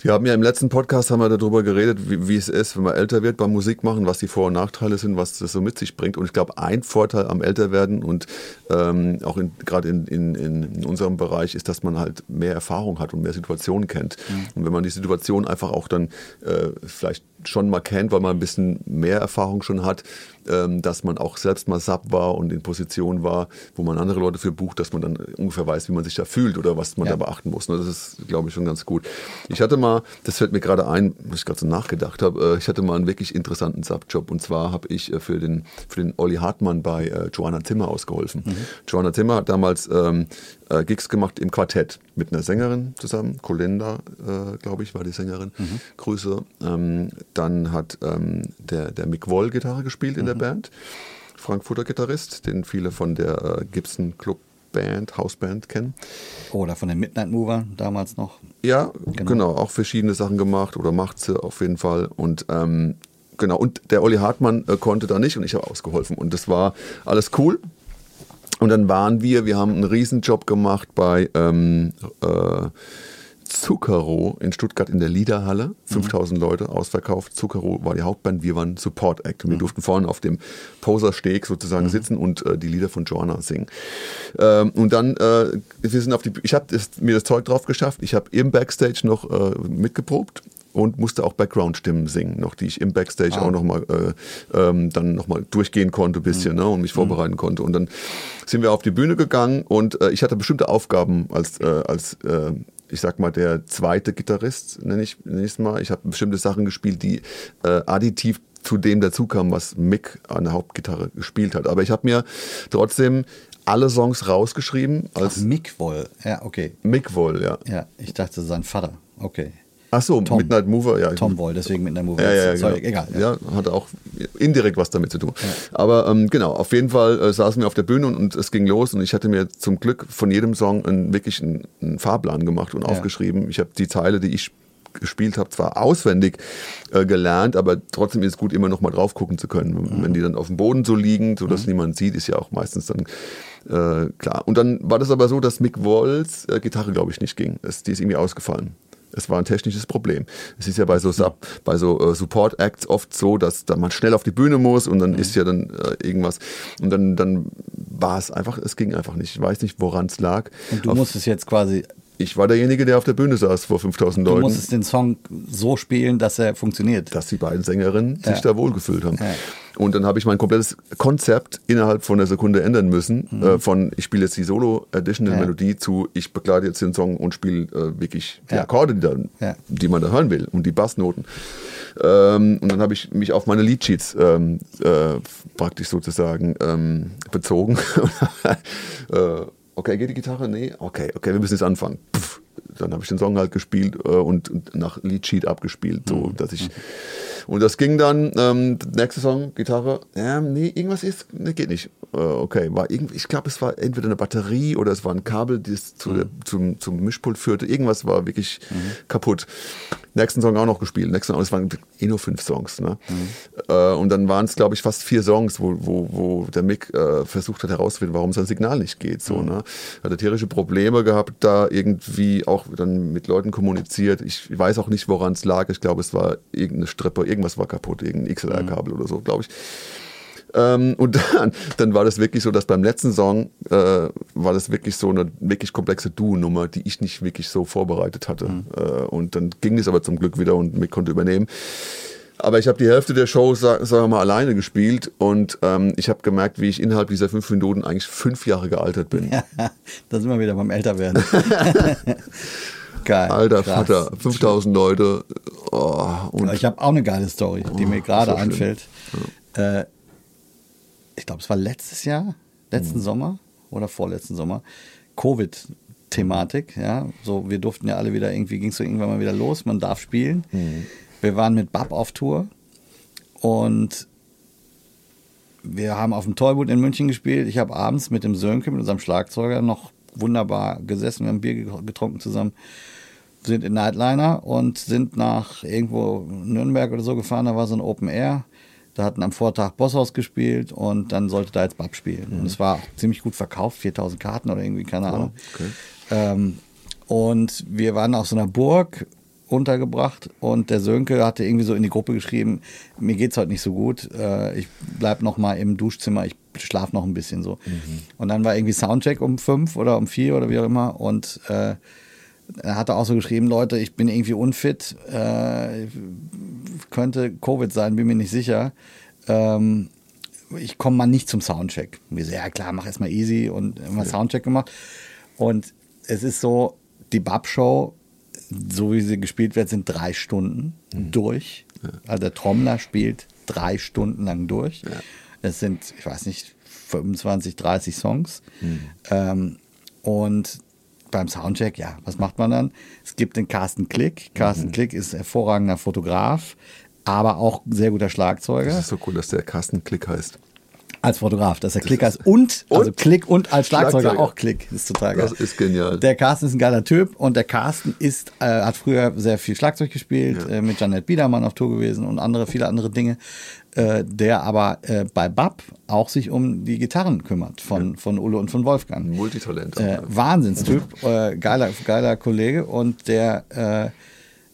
wir haben ja im letzten Podcast haben wir darüber geredet, wie, wie, es ist, wenn man älter wird beim Musikmachen, was die Vor- und Nachteile sind, was das so mit sich bringt. Und ich glaube, ein Vorteil am Älterwerden und ähm, auch gerade in, in, in, unserem Bereich ist, dass man halt mehr Erfahrung hat und mehr Situationen kennt. Mhm. Und wenn man die Situation einfach auch dann äh, vielleicht schon mal kennt, weil man ein bisschen mehr Erfahrung schon hat, ähm, dass man auch selbst mal Sub war und in Position war, wo man andere Leute für bucht, dass man dann ungefähr weiß, wie man sich da fühlt oder was man ja. da beachten muss. Das ist, glaube ich, schon ganz gut. Ich hatte mal, das fällt mir gerade ein, was ich gerade so nachgedacht habe, äh, ich hatte mal einen wirklich interessanten Sub-Job und zwar habe ich äh, für den, für den Olli Hartmann bei äh, Joanna Zimmer ausgeholfen. Mhm. Joanna Zimmer hat damals ähm, äh, Gigs gemacht im Quartett mit einer Sängerin zusammen. Colenda, äh, glaube ich, war die Sängerin. Mhm. Grüße. Ähm, dann hat ähm, der, der Mick Woll Gitarre gespielt in mhm. der Band. Frankfurter Gitarrist, den viele von der äh, Gibson Club Band, Hausband kennen. Oder von den Midnight Mover damals noch. Ja, genau, genau auch verschiedene Sachen gemacht oder macht sie auf jeden Fall. Und ähm, genau, und der Olli Hartmann äh, konnte da nicht und ich habe ausgeholfen. Und das war alles cool. Und dann waren wir, wir haben einen Riesenjob gemacht bei ähm, äh, Zucchero in Stuttgart in der Liederhalle. 5000 mhm. Leute ausverkauft. Zucchero war die Hauptband, wir waren Support Act. Und wir mhm. durften vorne auf dem Posersteg sozusagen mhm. sitzen und äh, die Lieder von Joanna singen. Ähm, und dann, äh, wir sind auf die, ich habe mir das Zeug drauf geschafft. Ich habe im Backstage noch äh, mitgeprobt und musste auch Background-Stimmen singen, noch die ich im Backstage ah. auch nochmal äh, ähm, dann nochmal durchgehen konnte, ein bisschen, mhm. ne, und mich vorbereiten mhm. konnte. Und dann sind wir auf die Bühne gegangen und äh, ich hatte bestimmte Aufgaben als, äh, als äh, ich sag mal, der zweite Gitarrist, nenne ich es mal. Ich habe bestimmte Sachen gespielt, die äh, additiv zu dem dazukamen, was Mick an der Hauptgitarre gespielt hat. Aber ich habe mir trotzdem alle Songs rausgeschrieben. Als Ach, Mick Woll, ja, okay. Mick Woll, ja. Ja, ich dachte sein Vater, okay. Ach so, Tom. Midnight Mover, ja. Tom Boy, deswegen Midnight Mover. Ja, ja, Sorry, genau. egal. Ja. ja. hatte auch indirekt was damit zu tun. Ja. Aber ähm, genau, auf jeden Fall äh, saßen wir auf der Bühne und, und, es ging los und ich hatte mir zum Glück von jedem Song einen, wirklich einen, einen Fahrplan gemacht und ja. aufgeschrieben. Ich habe die Teile, die ich gespielt habe, zwar auswendig äh, gelernt, aber trotzdem ist es gut, immer noch mal drauf gucken zu können. Mhm. Wenn die dann auf dem Boden so liegen, sodass mhm. niemand sieht, ist ja auch meistens dann äh, klar. Und dann war das aber so, dass Mick Walls äh, Gitarre, glaube ich, nicht ging. Das, die ist irgendwie ausgefallen. Es war ein technisches Problem. Es ist ja bei so, Sub, bei so äh, Support Acts oft so, dass da man schnell auf die Bühne muss und dann mhm. ist ja dann äh, irgendwas. Und dann, dann war es einfach, es ging einfach nicht. Ich weiß nicht, woran es lag. Und du auf, musstest jetzt quasi ich war derjenige, der auf der Bühne saß vor 5000 Leuten. Du musstest den Song so spielen, dass er funktioniert. Dass die beiden Sängerinnen ja. sich da wohlgefühlt haben. Ja. Und dann habe ich mein komplettes Konzept innerhalb von einer Sekunde ändern müssen. Mhm. Äh, von ich spiele jetzt die Solo-Additional ja. Melodie zu ich begleite jetzt den Song und spiele äh, wirklich die Akkorde, die, dann, die, man da hören will und die Bassnoten. Ähm, und dann habe ich mich auf meine Leadsheets ähm, äh, praktisch sozusagen ähm, bezogen. Okay, geht die Gitarre? Nee, okay, okay, wir müssen jetzt anfangen. Puff. Dann habe ich den Song halt gespielt äh, und, nach Leadsheet abgespielt, so mhm. dass ich und das ging dann ähm, nächste Song Gitarre, ja, nee, irgendwas ist, nee, geht nicht. Äh, okay, war irgendwie, ich glaube, es war entweder eine Batterie oder es war ein Kabel, das zu mhm. zum, zum Mischpult führte. Irgendwas war wirklich mhm. kaputt. Nächsten Song auch noch gespielt. Nächsten Song, es waren eh nur fünf Songs. Ne? Mhm. Äh, und dann waren es, glaube ich, fast vier Songs, wo, wo, wo der Mick äh, versucht hat herauszufinden, warum sein Signal nicht geht. So, mhm. ne? Hat er tierische Probleme gehabt, da irgendwie auch dann mit Leuten kommuniziert. Ich weiß auch nicht, woran es lag. Ich glaube, es war irgendeine Strippe, irgendwas war kaputt, irgendein XLR-Kabel mhm. oder so, glaube ich. Ähm, und dann, dann war das wirklich so, dass beim letzten Song äh, war das wirklich so eine wirklich komplexe Duo-Nummer, die ich nicht wirklich so vorbereitet hatte. Mhm. Äh, und dann ging es aber zum Glück wieder und mich konnte übernehmen. Aber ich habe die Hälfte der Show, sagen wir mal, alleine gespielt und ähm, ich habe gemerkt, wie ich innerhalb dieser fünf Minuten eigentlich fünf Jahre gealtert bin. Ja, da sind wir wieder beim Älterwerden. Geil. Alter krass. Vater, 5000 Leute. Oh, ich habe auch eine geile Story, die oh, mir gerade so einfällt. Ja. Äh, ich glaube, es war letztes Jahr, letzten mhm. Sommer oder vorletzten Sommer, Covid-Thematik. Ja, so wir durften ja alle wieder irgendwie, ging es so irgendwann mal wieder los, man darf spielen. Mhm. Wir waren mit Bab auf Tour und wir haben auf dem Tollboot in München gespielt. Ich habe abends mit dem Sönke, mit unserem Schlagzeuger, noch wunderbar gesessen. Wir haben Bier getrunken zusammen, sind in Nightliner und sind nach irgendwo Nürnberg oder so gefahren. Da war so ein Open Air. Da hatten am Vortag Bosshaus gespielt und dann sollte da jetzt Bab spielen. Mhm. Und es war ziemlich gut verkauft, 4000 Karten oder irgendwie, keine Ahnung. okay. ähm, und wir waren auf so einer Burg untergebracht und der Sönke hatte irgendwie so in die Gruppe geschrieben, mir geht's heute nicht so gut, äh, ich bleib noch mal im Duschzimmer, ich schlaf noch ein bisschen so. Mhm. Und dann war irgendwie Soundcheck um fünf oder um vier oder wie auch immer und äh, er hatte auch so geschrieben, Leute, ich bin irgendwie unfit, äh, könnte Covid sein, bin mir nicht sicher. Ähm, ich komme mal nicht zum Soundcheck. Und wir so, ja klar, mach erstmal easy und immer ja. Soundcheck gemacht. Und es ist so, die Bab-Show, so wie sie gespielt wird, sind drei Stunden mhm. durch. Ja. Also der Trommler spielt drei Stunden lang durch. Ja. Es sind, ich weiß nicht, 25, 30 Songs. Mhm. Ähm, und beim Soundcheck, ja, was macht man dann? Es gibt den Carsten Klick. Carsten mhm. Klick ist hervorragender Fotograf, aber auch sehr guter Schlagzeuger. Das ist so cool, dass der Carsten Klick heißt. Als Fotograf, dass er Klick heißt und, also Und? Klick und als Schlagzeuger, Schlagzeuger. auch Klick. Ist total geil. Das ist genial. Der Carsten ist ein geiler Typ und der Carsten ist, äh, hat früher sehr viel Schlagzeug gespielt, äh, mit Janet Biedermann auf Tour gewesen und andere, viele andere Dinge, äh, der aber äh, bei BAP auch sich um die Gitarren kümmert von, von Ulle und von Wolfgang. Multitalent. auch, Äh, ja. Wahnsinnstyp, äh, geiler, geiler Kollege und der äh,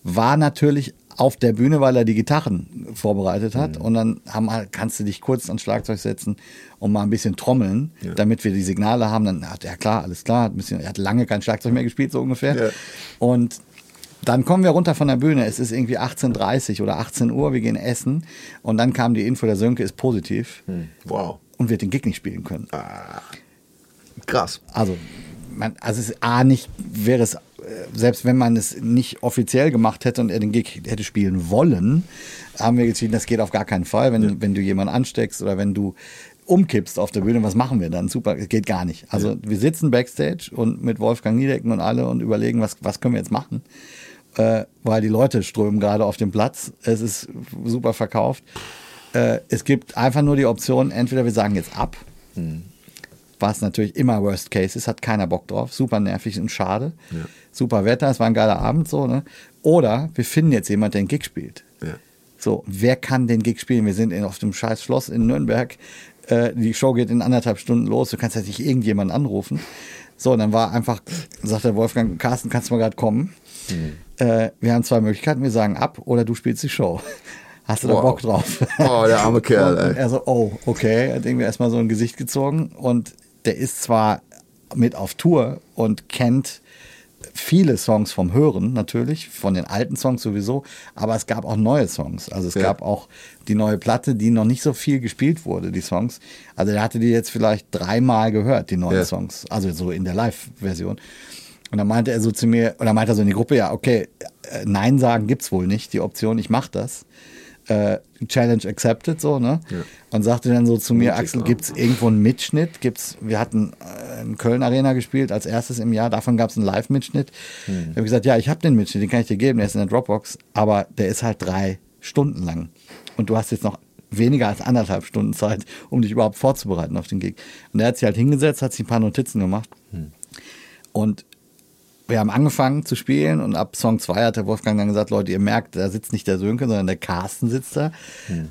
war natürlich auf der Bühne, weil er die Gitarren vorbereitet hat. Und dann haben, kannst du dich kurz ans Schlagzeug setzen und mal ein bisschen trommeln, damit wir die Signale haben. Dann hat er klar, alles klar, ein bisschen, er hat lange kein Schlagzeug mehr gespielt, so ungefähr. Ja. Und dann kommen wir runter von der Bühne. Es ist irgendwie 18.30 oder 18 Uhr, wir gehen essen. Und dann kam die Info, der Sönke ist positiv Hm. Wow. und wird den Gig nicht spielen können. Krass. Also, man, also es ist A nicht, wäre es, selbst wenn man es nicht offiziell gemacht hätte und er den Gig hätte spielen wollen, haben wir entschieden, das geht auf gar keinen Fall. Wenn, wenn du jemanden ansteckst oder wenn du umkippst auf der Bühne, was machen wir dann? Super, geht gar nicht. Also wir sitzen backstage und mit Wolfgang Niedecken und alle und überlegen, was, was können wir jetzt machen? Äh, weil die Leute strömen gerade auf den Platz. Es ist super verkauft. Äh, es gibt einfach nur die Option, entweder wir sagen jetzt ab, was natürlich immer Worst Case ist, hat keiner Bock drauf, super nervig und schade. Super Wetter, es war ein geiler Abend so, ne? Oder wir finden jetzt jemanden, der einen Gig spielt. Ja. So, wer kann den Gig spielen? Wir sind in, auf dem scheiß Schloss in Nürnberg. Äh, die Show geht in anderthalb Stunden los. Du kannst jetzt nicht irgendjemanden anrufen. So, und dann war einfach, sagt der Wolfgang, Carsten, kannst du mal gerade kommen? Äh, wir haben zwei Möglichkeiten. Wir sagen ab oder du spielst die Show. Hast du da Wow. Bock drauf? Oh, der arme Kerl, ey. er so, oh, okay. Hat irgendwie erstmal so ein Gesicht gezogen. Und der ist zwar mit auf Tour und kennt viele Songs vom Hören natürlich, von den alten Songs sowieso, aber es gab auch neue Songs. Also es Ja. gab auch die neue Platte, die noch nicht so viel gespielt wurde, die Songs. Also er hatte die jetzt vielleicht dreimal gehört, die neuen Ja. Songs. Also so in der Live-Version. Und dann meinte er so zu mir, oder meinte er so in die Gruppe, ja, okay, äh, Nein sagen gibt's wohl nicht, die Option, ich mach das. Äh, Challenge accepted, so, ne? Ja. Und sagte dann so zu mir, Mutig, Axel, gibt's irgendwo einen Mitschnitt? Gibt's, wir hatten äh, in Köln Arena gespielt als erstes im Jahr, davon gab's einen Live-Mitschnitt. Hm. Da habe gesagt, ja, ich habe den Mitschnitt, den kann ich dir geben, der ist in der Dropbox, aber der ist halt drei Stunden lang. Und du hast jetzt noch weniger als anderthalb Stunden Zeit, um dich überhaupt vorzubereiten auf den Gig. Und er hat sich halt hingesetzt, hat sich ein paar Notizen gemacht. Und wir haben angefangen zu spielen und ab Song 2 hat der Wolfgang dann gesagt, Leute, ihr merkt, da sitzt nicht der Sönke, sondern der Carsten sitzt da.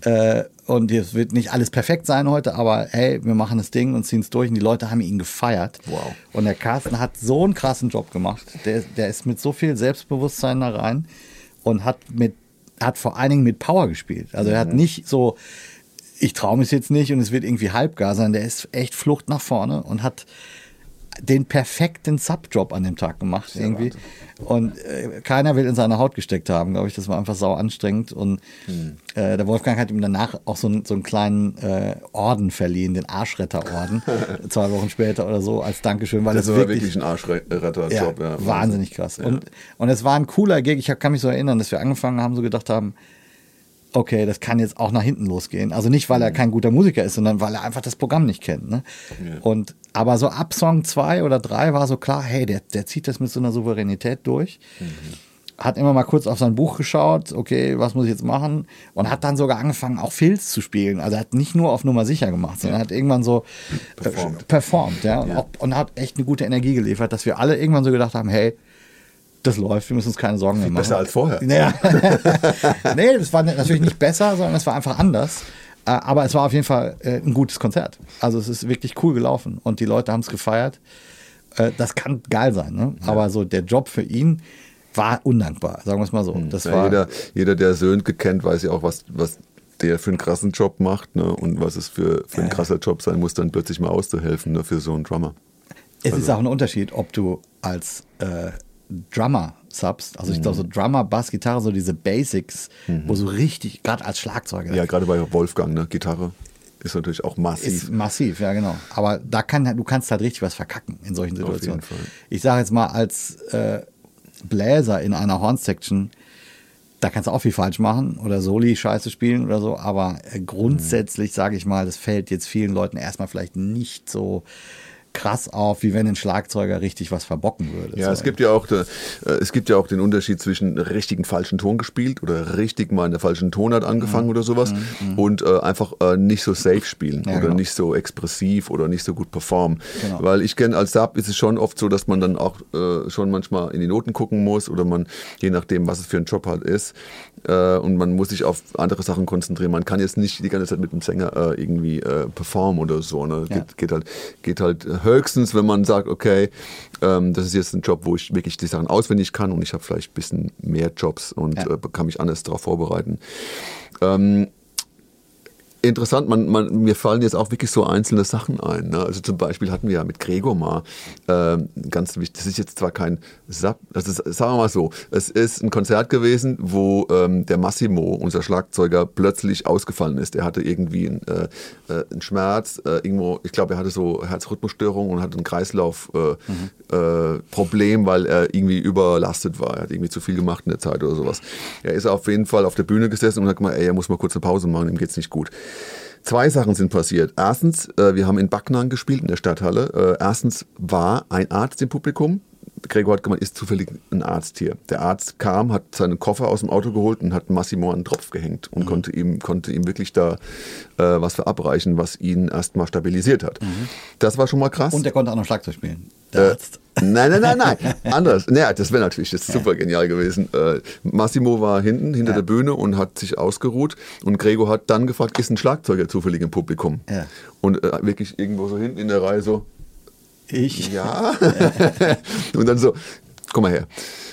Äh, und es wird nicht alles perfekt sein heute, aber hey, wir machen das Ding und ziehen es durch und die Leute haben ihn gefeiert. Wow. Und der Carsten hat so einen krassen Job gemacht. Der, der ist mit so viel Selbstbewusstsein da rein und hat mit, hat vor allen Dingen mit Power gespielt. Also er hat nicht so, ich traue mich jetzt nicht und es wird irgendwie halbgar, sondern der ist echt Flucht nach vorne und hat den perfekten Subjob an dem Tag gemacht irgendwie. Und äh, keiner will in seine Haut gesteckt haben, glaube ich. Das war einfach sau anstrengend. Und Hm. äh, der Wolfgang hat ihm danach auch so, einen- so einen kleinen äh, Orden verliehen, den Arschretterorden, zwei Wochen später oder so, als Dankeschön, weil Das es war wirklich, wirklich ein Arschretterjob. ja, Ja, wahnsinnig krass. Ja. Und, und es war ein cooler Gig. Ich kann mich so erinnern, dass wir angefangen haben, so gedacht haben, okay, das kann jetzt auch nach hinten losgehen. Also nicht, weil er kein guter Musiker ist, sondern weil er einfach das Programm nicht kennt. Ne? Ja. Und aber so ab Song zwei oder drei war so klar, hey, der, der zieht das mit so einer Souveränität durch. Hat immer mal kurz auf sein Buch geschaut, okay, was muss ich jetzt machen? Und hat dann sogar angefangen, auch Filz zu spielen. Also hat nicht nur auf Nummer sicher gemacht, sondern hat irgendwann so Performt. äh, performt ja, und, Auch, und hat echt eine gute Energie geliefert, dass wir alle irgendwann so gedacht haben, hey, das läuft, wir müssen uns keine Sorgen mehr machen. besser als vorher. Naja. nee, das war natürlich nicht besser, sondern es war einfach anders. Äh, Aber es war auf jeden Fall äh, ein gutes Konzert. Also es ist wirklich cool gelaufen und die Leute haben es gefeiert. Äh, Das kann geil sein, ne? Aber so der Job für ihn war undankbar, sagen wir es mal so. Das Ja, war jeder, jeder, der Sönke kennt, weiß ja auch, was, was der für einen krassen Job macht ne? und was es für, für ein krasser Job sein muss, dann plötzlich mal auszuhelfen ne? für so einen Drummer. Es Also ist auch ein Unterschied, ob du als äh, Drummer subst, also ich glaube so Mhm. Drummer, Bass, Gitarre, so diese Basics, wo so richtig, gerade als Schlagzeuger, Ja, gerade bei Wolfgang, ne? Gitarre ist natürlich auch massiv. ist massiv, ja genau. Aber da kann du kannst halt richtig was verkacken in solchen jeden Situationen. Fall. Ich sage jetzt mal als äh, Bläser in einer Horn-Section, da kannst du auch viel falsch machen oder Soli scheiße spielen oder so, aber äh, grundsätzlich sage ich mal, das fällt jetzt vielen Leuten erstmal vielleicht nicht so krass auf, wie wenn ein Schlagzeuger richtig was verbocken würde. Ja, so. es gibt ja auch, äh, es gibt ja auch den Unterschied zwischen richtigen falschen Ton gespielt oder richtig mal in der falschen Tonart angefangen Mhm. oder sowas und äh, einfach äh, nicht so safe spielen Ja, oder genau. nicht so expressiv oder nicht so gut performen. Genau. Weil ich kenne als Sub ist es schon oft so, dass man dann auch äh, schon manchmal in die Noten gucken muss oder man, je nachdem, was es für ein Job halt ist, äh, und man muss sich auf andere Sachen konzentrieren. Man kann jetzt nicht die ganze Zeit mit dem Sänger irgendwie performen oder so. Ne? Ja. Geht, geht halt, geht halt höchstens, wenn man sagt, okay, ähm, das ist jetzt ein Job, wo ich wirklich die Sachen auswendig kann und ich habe vielleicht ein bisschen mehr Jobs und Ja. äh, kann mich anders darauf vorbereiten. Ähm, interessant, man, man, mir fallen jetzt auch wirklich so einzelne Sachen ein. Ne? Also zum Beispiel hatten wir ja mit Gregor mal ähm, ganz wichtig, das ist jetzt zwar kein Sub, das ist, sagen wir mal so, es ist ein Konzert gewesen, wo ähm, der Massimo, unser Schlagzeuger, plötzlich ausgefallen ist. Er hatte irgendwie einen, äh, äh, einen Schmerz, äh, irgendwo, ich glaube, er hatte so Herzrhythmusstörung und hatte ein Kreislaufproblem, äh, Problem, weil er irgendwie überlastet war. Er hat irgendwie zu viel gemacht in der Zeit oder sowas. Er ist auf jeden Fall auf der Bühne gesessen und hat gemeint, ey, er muss mal kurz eine Pause machen, ihm geht's nicht gut. Zwei Sachen sind passiert. Erstens, äh, wir haben in Backnang gespielt, in der Stadthalle. Äh, erstens war ein Arzt im Publikum. Gregor hat gemeint, ist zufällig ein Arzt hier. Der Arzt kam, hat seinen Koffer aus dem Auto geholt und hat Massimo an den Tropf gehängt und konnte, ihm, konnte ihm wirklich da äh, was verabreichen, was ihn erstmal stabilisiert hat. Das war schon mal krass. Und der konnte auch noch Schlagzeug spielen. Der Äh, Arzt. Nein, nein, nein, nein. Anders. Naja, das wäre natürlich jetzt super genial gewesen. Äh, Massimo war hinten, hinter Ja. der Bühne und hat sich ausgeruht. Und Gregor hat dann gefragt, ist ein Schlagzeuger zufällig im Publikum? Ja. Und äh, wirklich irgendwo so hinten in der Reihe so, Ich. ja. und dann so, komm mal her.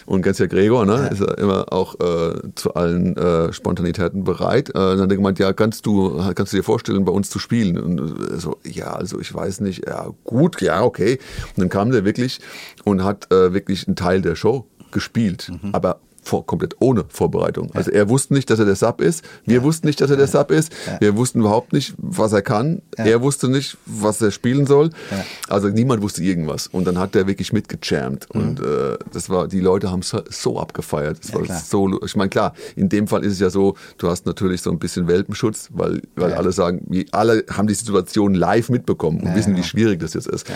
Und ganz ja Gregor, ne, ist ja immer auch äh, zu allen äh, Spontanitäten bereit. Äh, dann hat er gemeint, ja, kannst du, kannst du dir vorstellen, bei uns zu spielen? Und äh, so, ja, also ich weiß nicht, ja, gut, ja, okay. Und dann kam der wirklich und hat äh, wirklich einen Teil der Show gespielt, aber vor, komplett ohne Vorbereitung. Also er wusste nicht, dass er der Sub ist. Wir wussten nicht, dass er der Sub ist. Wir wussten überhaupt nicht, was er kann. Er wusste nicht, was er spielen soll. Ja. Also niemand wusste irgendwas. Und dann hat der wirklich mitgejammt. Und äh, das war, die Leute haben so, so abgefeiert. Das Mhm. Ja, war so, ich meine, klar, in dem Fall ist es ja so, du hast natürlich so ein bisschen Welpenschutz, weil, weil Ja. alle sagen, alle haben die Situation live mitbekommen und Ja, wissen, wie schwierig das jetzt ist.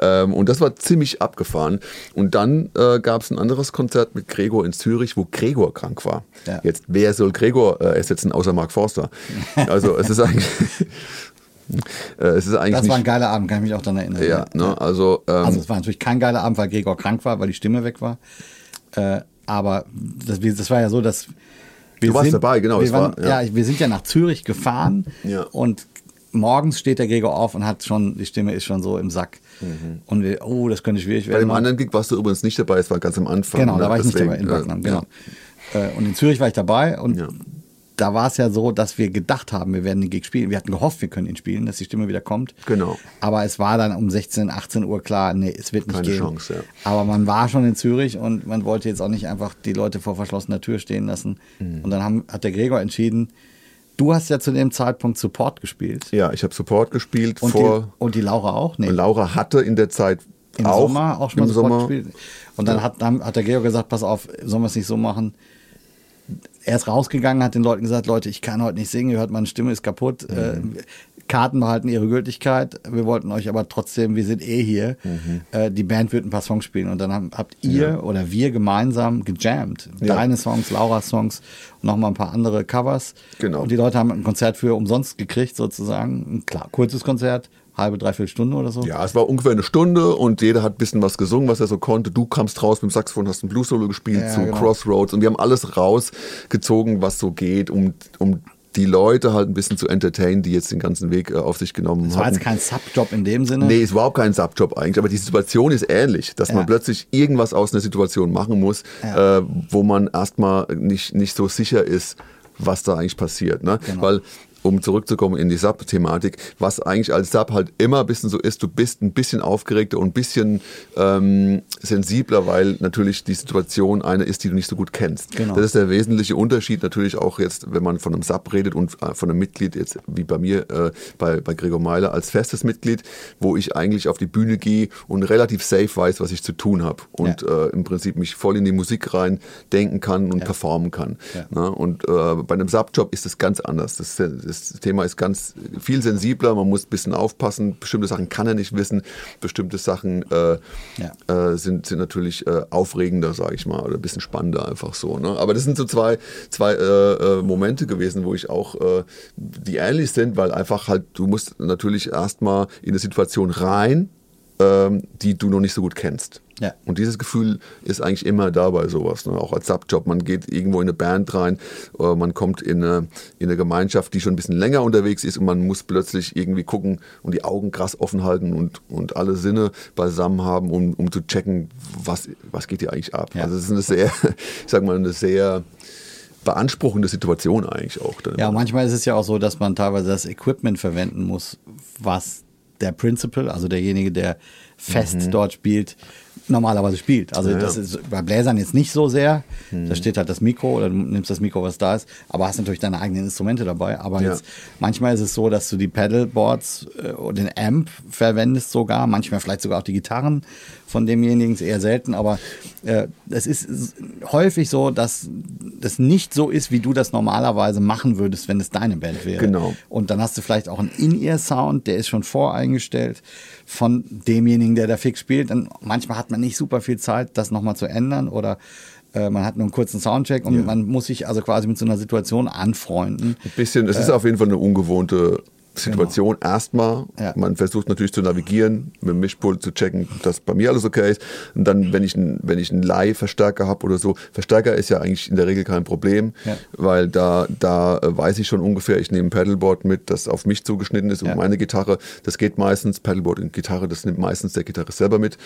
Ähm, und das war ziemlich abgefahren. Und dann äh, gab es ein anderes Konzert mit Gregor in Zürich, wo Gregor krank war. Ja. Jetzt, wer soll Gregor äh, ersetzen, außer Mark Forster? Also es ist eigentlich... äh, es ist eigentlich Das war ein geiler Abend, kann ich mich auch daran erinnern. ja, ne, also, ähm, Also es war natürlich kein geiler Abend, weil Gregor krank war, weil die Stimme weg war. Äh, aber das, das war ja so, dass wir Du warst dabei, genau, Wir waren, war- ja. ja. wir sind ja nach Zürich gefahren Ja. und morgens steht der Gregor auf und hat schon, die Stimme ist schon so im Sack. Und wir, oh, das könnte schwierig Mhm. bei werden. dem anderen Gig warst du übrigens nicht dabei, es war ganz am Anfang. Genau, ne, da war ich nicht deswegen, dabei, in äh, Backnang, genau. ja. Äh, Und in Zürich war ich dabei und Ja. da war es ja so, dass wir gedacht haben, wir werden den Gig spielen. Wir hatten gehofft, wir können ihn spielen, dass die Stimme wieder kommt. Genau. Aber es war dann um 16, 18 Uhr klar, nee, es wird nicht Keine gehen. Chance, ja. Aber man war schon in Zürich und man wollte jetzt auch nicht einfach die Leute vor verschlossener Tür stehen lassen. Mhm. Und dann haben, hat der Gregor entschieden, du hast ja zu dem Zeitpunkt Support gespielt. Ja, ich habe Support gespielt Und, vor. die, und die Laura auch? Nee. Laura hatte in der Zeit Im auch, Sommer auch schon mal Support Sommer. gespielt. Und dann hat, dann hat der Georg gesagt, pass auf, sollen wir es nicht so machen? Er ist rausgegangen, hat den Leuten gesagt, Leute, ich kann heute nicht singen, ihr hört, meine Stimme ist kaputt. Mhm. Karten behalten ihre Gültigkeit. Wir wollten euch aber trotzdem, wir sind eh hier. Mhm. Äh, die Band wird ein paar Songs spielen. Und dann haben, habt ihr oder wir gemeinsam gejammt. Ja. Deine Songs, Laura's Songs und nochmal ein paar andere Covers. Genau. Und die Leute haben ein Konzert für umsonst gekriegt, sozusagen. Ein klar, kurzes Konzert, halbe, dreiviertel Stunde oder so. Ja, es war ungefähr eine Stunde und jeder hat ein bisschen was gesungen, was er so konnte. Du kamst raus mit dem Saxophon, hast ein Blues-Solo gespielt Ja, zu genau. Crossroads und wir haben alles rausgezogen, was so geht, um, um die Leute halt ein bisschen zu entertainen, die jetzt den ganzen Weg äh, auf sich genommen Es war haben. jetzt kein Subjob in dem Sinne. Nee, ist überhaupt kein Subjob eigentlich, aber die Situation ist ähnlich, dass Ja. man plötzlich irgendwas aus einer Situation machen muss, Ja. äh, wo man erstmal nicht, nicht so sicher ist, was da eigentlich passiert. Ne? Genau. Weil, um zurückzukommen in die Sub-Thematik, was eigentlich als Sub halt immer ein bisschen so ist, du bist ein bisschen aufgeregter und ein bisschen ähm, sensibler, weil natürlich die Situation eine ist, die du nicht so gut kennst. Genau. Das ist der wesentliche Unterschied natürlich auch jetzt, wenn man von einem Sub redet und äh, von einem Mitglied jetzt wie bei mir, äh, bei, bei Gregor Meiler als festes Mitglied, wo ich eigentlich auf die Bühne gehe und relativ safe weiß, was ich zu tun habe und Ja. äh, im Prinzip mich voll in die Musik rein denken kann und Ja. performen kann. Ja. Ne? Und äh, bei einem Subjob ist das ganz anders. Das ist das Thema ist ganz viel sensibler, man muss ein bisschen aufpassen. Bestimmte Sachen kann er nicht wissen, bestimmte Sachen äh, ja. äh, sind, sind natürlich äh, aufregender, sage ich mal, oder ein bisschen spannender einfach so. Ne? Aber das sind so zwei, zwei äh, äh, Momente gewesen, wo ich auch, äh, die ähnlich sind, weil einfach halt, du musst natürlich erstmal in eine Situation rein, ähm, die du noch nicht so gut kennst. Ja. Und dieses Gefühl ist eigentlich immer da bei sowas. Ne? Auch als Subjob. Man geht irgendwo in eine Band rein, oder man kommt in eine, in eine Gemeinschaft, die schon ein bisschen länger unterwegs ist und man muss plötzlich irgendwie gucken und die Augen krass offen halten und, und alle Sinne beisammen haben, um, um zu checken, was, was geht hier eigentlich ab. Ja. Also es ist eine sehr, ich sag mal, eine sehr beanspruchende Situation eigentlich auch. Ja, manchmal ist es ja auch so, dass man teilweise das Equipment verwenden muss, was der Principal, also derjenige, der fest mhm. dort spielt, normalerweise spielt. Also ja, das ist bei Bläsern jetzt nicht so sehr. Mhm. Da steht halt das Mikro oder du nimmst das Mikro, was da ist, aber hast natürlich deine eigenen Instrumente dabei. Aber ja. jetzt manchmal ist es so, dass du die Pedalboards äh, und den Amp verwendest sogar, manchmal vielleicht sogar auch die Gitarren von demjenigen, ist eher selten, aber äh, es ist häufig so, dass das nicht so ist, wie du das normalerweise machen würdest, wenn es deine Band wäre. Genau. Und dann hast du vielleicht auch einen In-Ear-Sound, der ist schon voreingestellt von demjenigen, der da fix spielt. Und manchmal hat man nicht super viel Zeit, das nochmal zu ändern oder äh, man hat nur einen kurzen Soundcheck und ja. man muss sich also quasi mit so einer Situation anfreunden. Ein bisschen, es äh, ist auf jeden Fall eine ungewohnte Situation genau. erstmal. Ja. Man versucht natürlich zu navigieren, mit dem Mischpult zu checken, dass bei mir alles okay ist. Und dann, wenn ich, ein, wenn ich einen Leihverstärker habe oder so, Verstärker ist ja eigentlich in der Regel kein Problem, ja. weil da, da weiß ich schon ungefähr, ich nehme ein Pedalboard mit, das auf mich zugeschnitten ist und ja. meine Gitarre, das geht meistens, Pedalboard und Gitarre, das nimmt meistens der Gitarrist selber mit.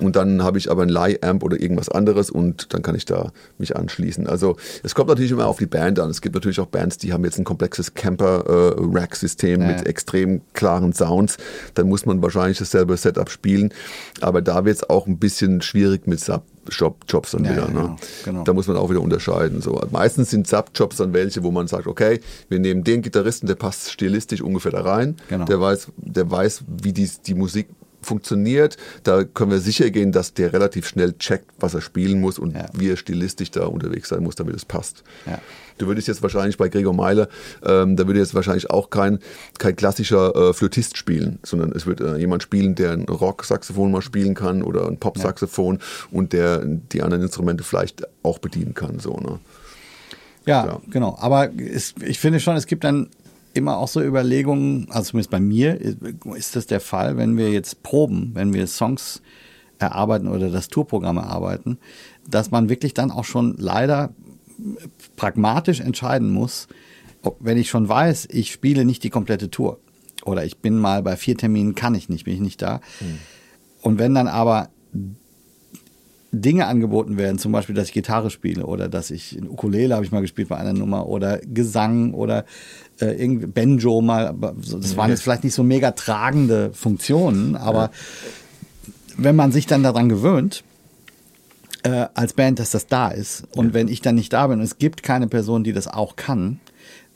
Und dann habe ich aber ein Leihamp oder irgendwas anderes und dann kann ich da mich anschließen. Also es kommt natürlich immer auf die Band an. Es gibt natürlich auch Bands, die haben jetzt ein komplexes Camper-Rack-System äh, mit extrem klaren Sounds, dann muss man wahrscheinlich dasselbe Setup spielen. Aber da wird es auch ein bisschen schwierig mit Sub-Jobs dann ja, wieder. Genau, ne? genau. Da muss man auch wieder unterscheiden. So. Meistens sind Sub-Jobs dann welche, wo man sagt, okay, wir nehmen den Gitarristen, der passt stilistisch ungefähr da rein. Genau. Der, weiß, der weiß, wie die, die Musik funktioniert. Da können wir sicher gehen, dass der relativ schnell checkt, was er spielen muss und ja. wie er stilistisch da unterwegs sein muss, damit es passt. Ja. Du würdest jetzt wahrscheinlich bei Gregor Meile, ähm, da würde jetzt wahrscheinlich auch kein, kein klassischer äh, Flötist spielen, sondern es wird äh, jemand spielen, der ein Rock-Saxophon mal spielen kann oder ein Pop-Saxophon ja. und der die anderen Instrumente vielleicht auch bedienen kann. So, ne? ja, ja, genau. Aber es, ich finde schon, es gibt dann immer auch so Überlegungen, also zumindest bei mir ist das der Fall, wenn wir jetzt proben, wenn wir Songs erarbeiten oder das Tourprogramm erarbeiten, dass man wirklich dann auch schon leider pragmatisch entscheiden muss, ob, wenn ich schon weiß, ich spiele nicht die komplette Tour oder ich bin mal bei vier Terminen, kann ich nicht, bin ich nicht da. Mhm. Und wenn dann aber Dinge angeboten werden, zum Beispiel, dass ich Gitarre spiele oder dass ich in Ukulele habe ich mal gespielt bei einer Nummer oder Gesang oder äh, irgendwie Banjo mal, das waren jetzt vielleicht nicht so mega tragende Funktionen, aber ja. wenn man sich dann daran gewöhnt, äh, als Band, dass das da ist. Und ja. wenn ich dann nicht da bin und es gibt keine Person, die das auch kann,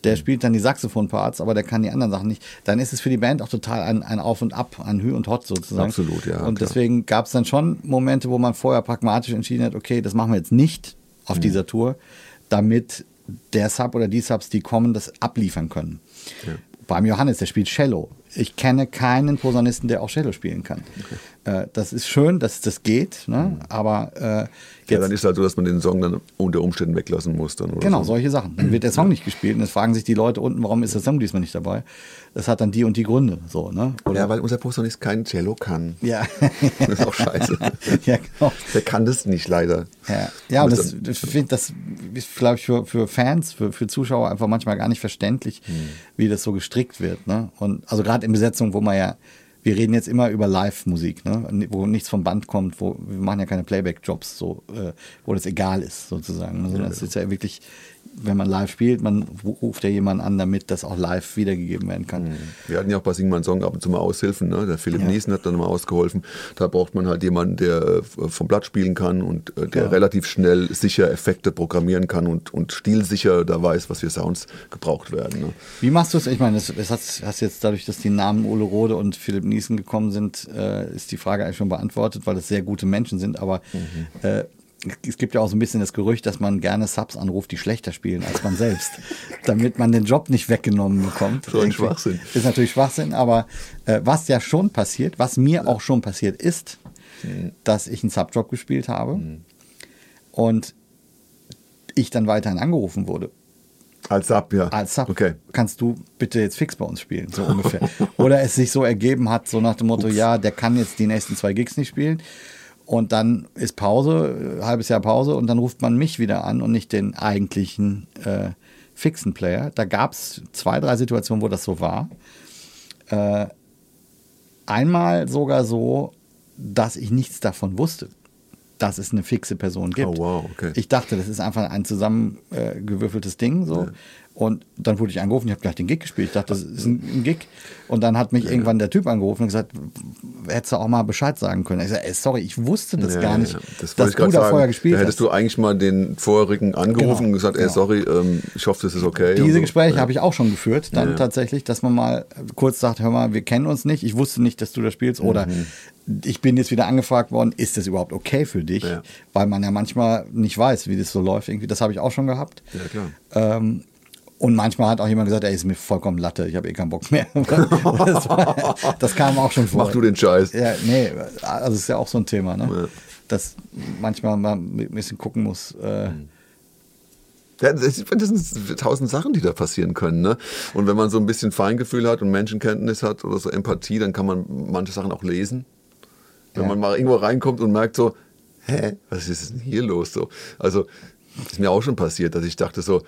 der mhm. spielt dann die Saxophon-Parts, aber der kann die anderen Sachen nicht, dann ist es für die Band auch total ein, ein Auf und Ab, ein Hü und Hot sozusagen. Absolut, ja. Und klar. deswegen gab es dann schon Momente, wo man vorher pragmatisch entschieden hat, okay, das machen wir jetzt nicht auf mhm. dieser Tour, damit der Sub oder die Subs, die kommen, das abliefern können. Ja. Beim Johannes, der spielt Cello. Ich kenne keinen Posaunisten, der auch Cello spielen kann. Okay. Äh, das ist schön, dass das geht, ne? Mhm. aber äh, ja, dann ist es halt so, dass man den Song dann unter Umständen weglassen muss. Dann genau, so. solche Sachen. Dann wird der Song ja. nicht gespielt und es fragen sich die Leute unten, warum ist der Song diesmal nicht dabei? Das hat dann die und die Gründe. So, ne? Oder ja, weil unser Posaunist kein Cello kann. Ja. das ist auch scheiße. ja, genau. Der kann das nicht, leider. Ja, ja und das, finde, das ist, glaube ich, für, für Fans, für, für Zuschauer einfach manchmal gar nicht verständlich, hm. wie das so gestrickt wird. Ne? Und also gerade in Besetzungen, wo man ja wir reden jetzt immer über Live-Musik, ne? wo nichts vom Band kommt, wo wir machen ja keine Playback-Jobs, so, äh, wo das egal ist sozusagen. Also das ist ja wirklich wenn man live spielt, man ruft ja jemanden an, damit das auch live wiedergegeben werden kann. Mhm. Wir hatten ja auch bei Sing mein Song ab und zu mal Aushilfen. Ne? Der Philipp ja. Niesen hat dann mal ausgeholfen. Da braucht man halt jemanden, der äh, vom Blatt spielen kann und äh, der ja. relativ schnell sicher Effekte programmieren kann und, und stilsicher da weiß, was für Sounds gebraucht werden. Ne? Wie machst du es? Ich meine, es hast, hast jetzt dadurch, dass die Namen Ole Rode und Philipp Niesen gekommen sind, äh, ist die Frage eigentlich schon beantwortet, weil es sehr gute Menschen sind. Aber mhm. äh, es gibt ja auch so ein bisschen das Gerücht, dass man gerne Subs anruft, die schlechter spielen als man selbst, damit man den Job nicht weggenommen bekommt. So ein Schwachsinn. Ist natürlich Schwachsinn, aber äh, was ja schon passiert, was mir auch schon passiert ist, Mhm. dass ich einen Subjob gespielt habe und ich dann weiterhin angerufen wurde. Als Sub, ja. Als Sub Okay. kannst du bitte jetzt fix bei uns spielen, so ungefähr. Oder es sich so ergeben hat, so nach dem Motto, ja, der kann jetzt die nächsten zwei Gigs nicht spielen. Und dann ist Pause, äh, halbes Jahr Pause und dann ruft man mich wieder an und nicht den eigentlichen äh, fixen Player. Da gab es zwei, drei Situationen, wo das so war. Äh, einmal sogar so, dass ich nichts davon wusste, dass es eine fixe Person gibt. Oh, wow, okay. Ich dachte, das ist einfach ein zusammengewürfeltes Ding so. Und dann wurde ich angerufen, ich habe gleich den Gig gespielt. Ich dachte, das ist ein, ein Gig. Und dann hat mich irgendwann der Typ angerufen und gesagt, hättest du auch mal Bescheid sagen können. Ich sage, ey, sorry, ich wusste das Ja, gar ja, nicht, ja. Das dass du da sagen. vorher gespielt da hättest hast. du eigentlich mal den vorherigen angerufen Genau, und gesagt, ey, genau. sorry, ähm, ich hoffe, das ist okay. Diese so. Gespräche ja. habe ich auch schon geführt, dann Ja, ja. tatsächlich, dass man mal kurz sagt, hör mal, wir kennen uns nicht, ich wusste nicht, dass du da spielst oder Mhm. ich bin jetzt wieder angefragt worden, ist das überhaupt okay für dich? Ja. Weil man ja manchmal nicht weiß, wie das so läuft. Irgendwie, das habe ich auch schon gehabt. Ja, klar. Ähm, und manchmal hat auch jemand gesagt, ey, ist mir vollkommen Latte, ich habe eh keinen Bock mehr. das, war, das kam auch schon vor. Mach du den Scheiß. Ja, nee, also ist ja auch so ein Thema, ne? Ja. Dass manchmal man ein bisschen gucken muss. Äh, Ja, das sind tausend Sachen, die da passieren können. Ne? Und wenn man so ein bisschen Feingefühl hat und Menschenkenntnis hat oder so Empathie, dann kann man manche Sachen auch lesen. Wenn Ja. man mal irgendwo reinkommt und merkt so, hä, was ist denn hier los? So, also ist mir auch schon passiert, dass ich dachte so,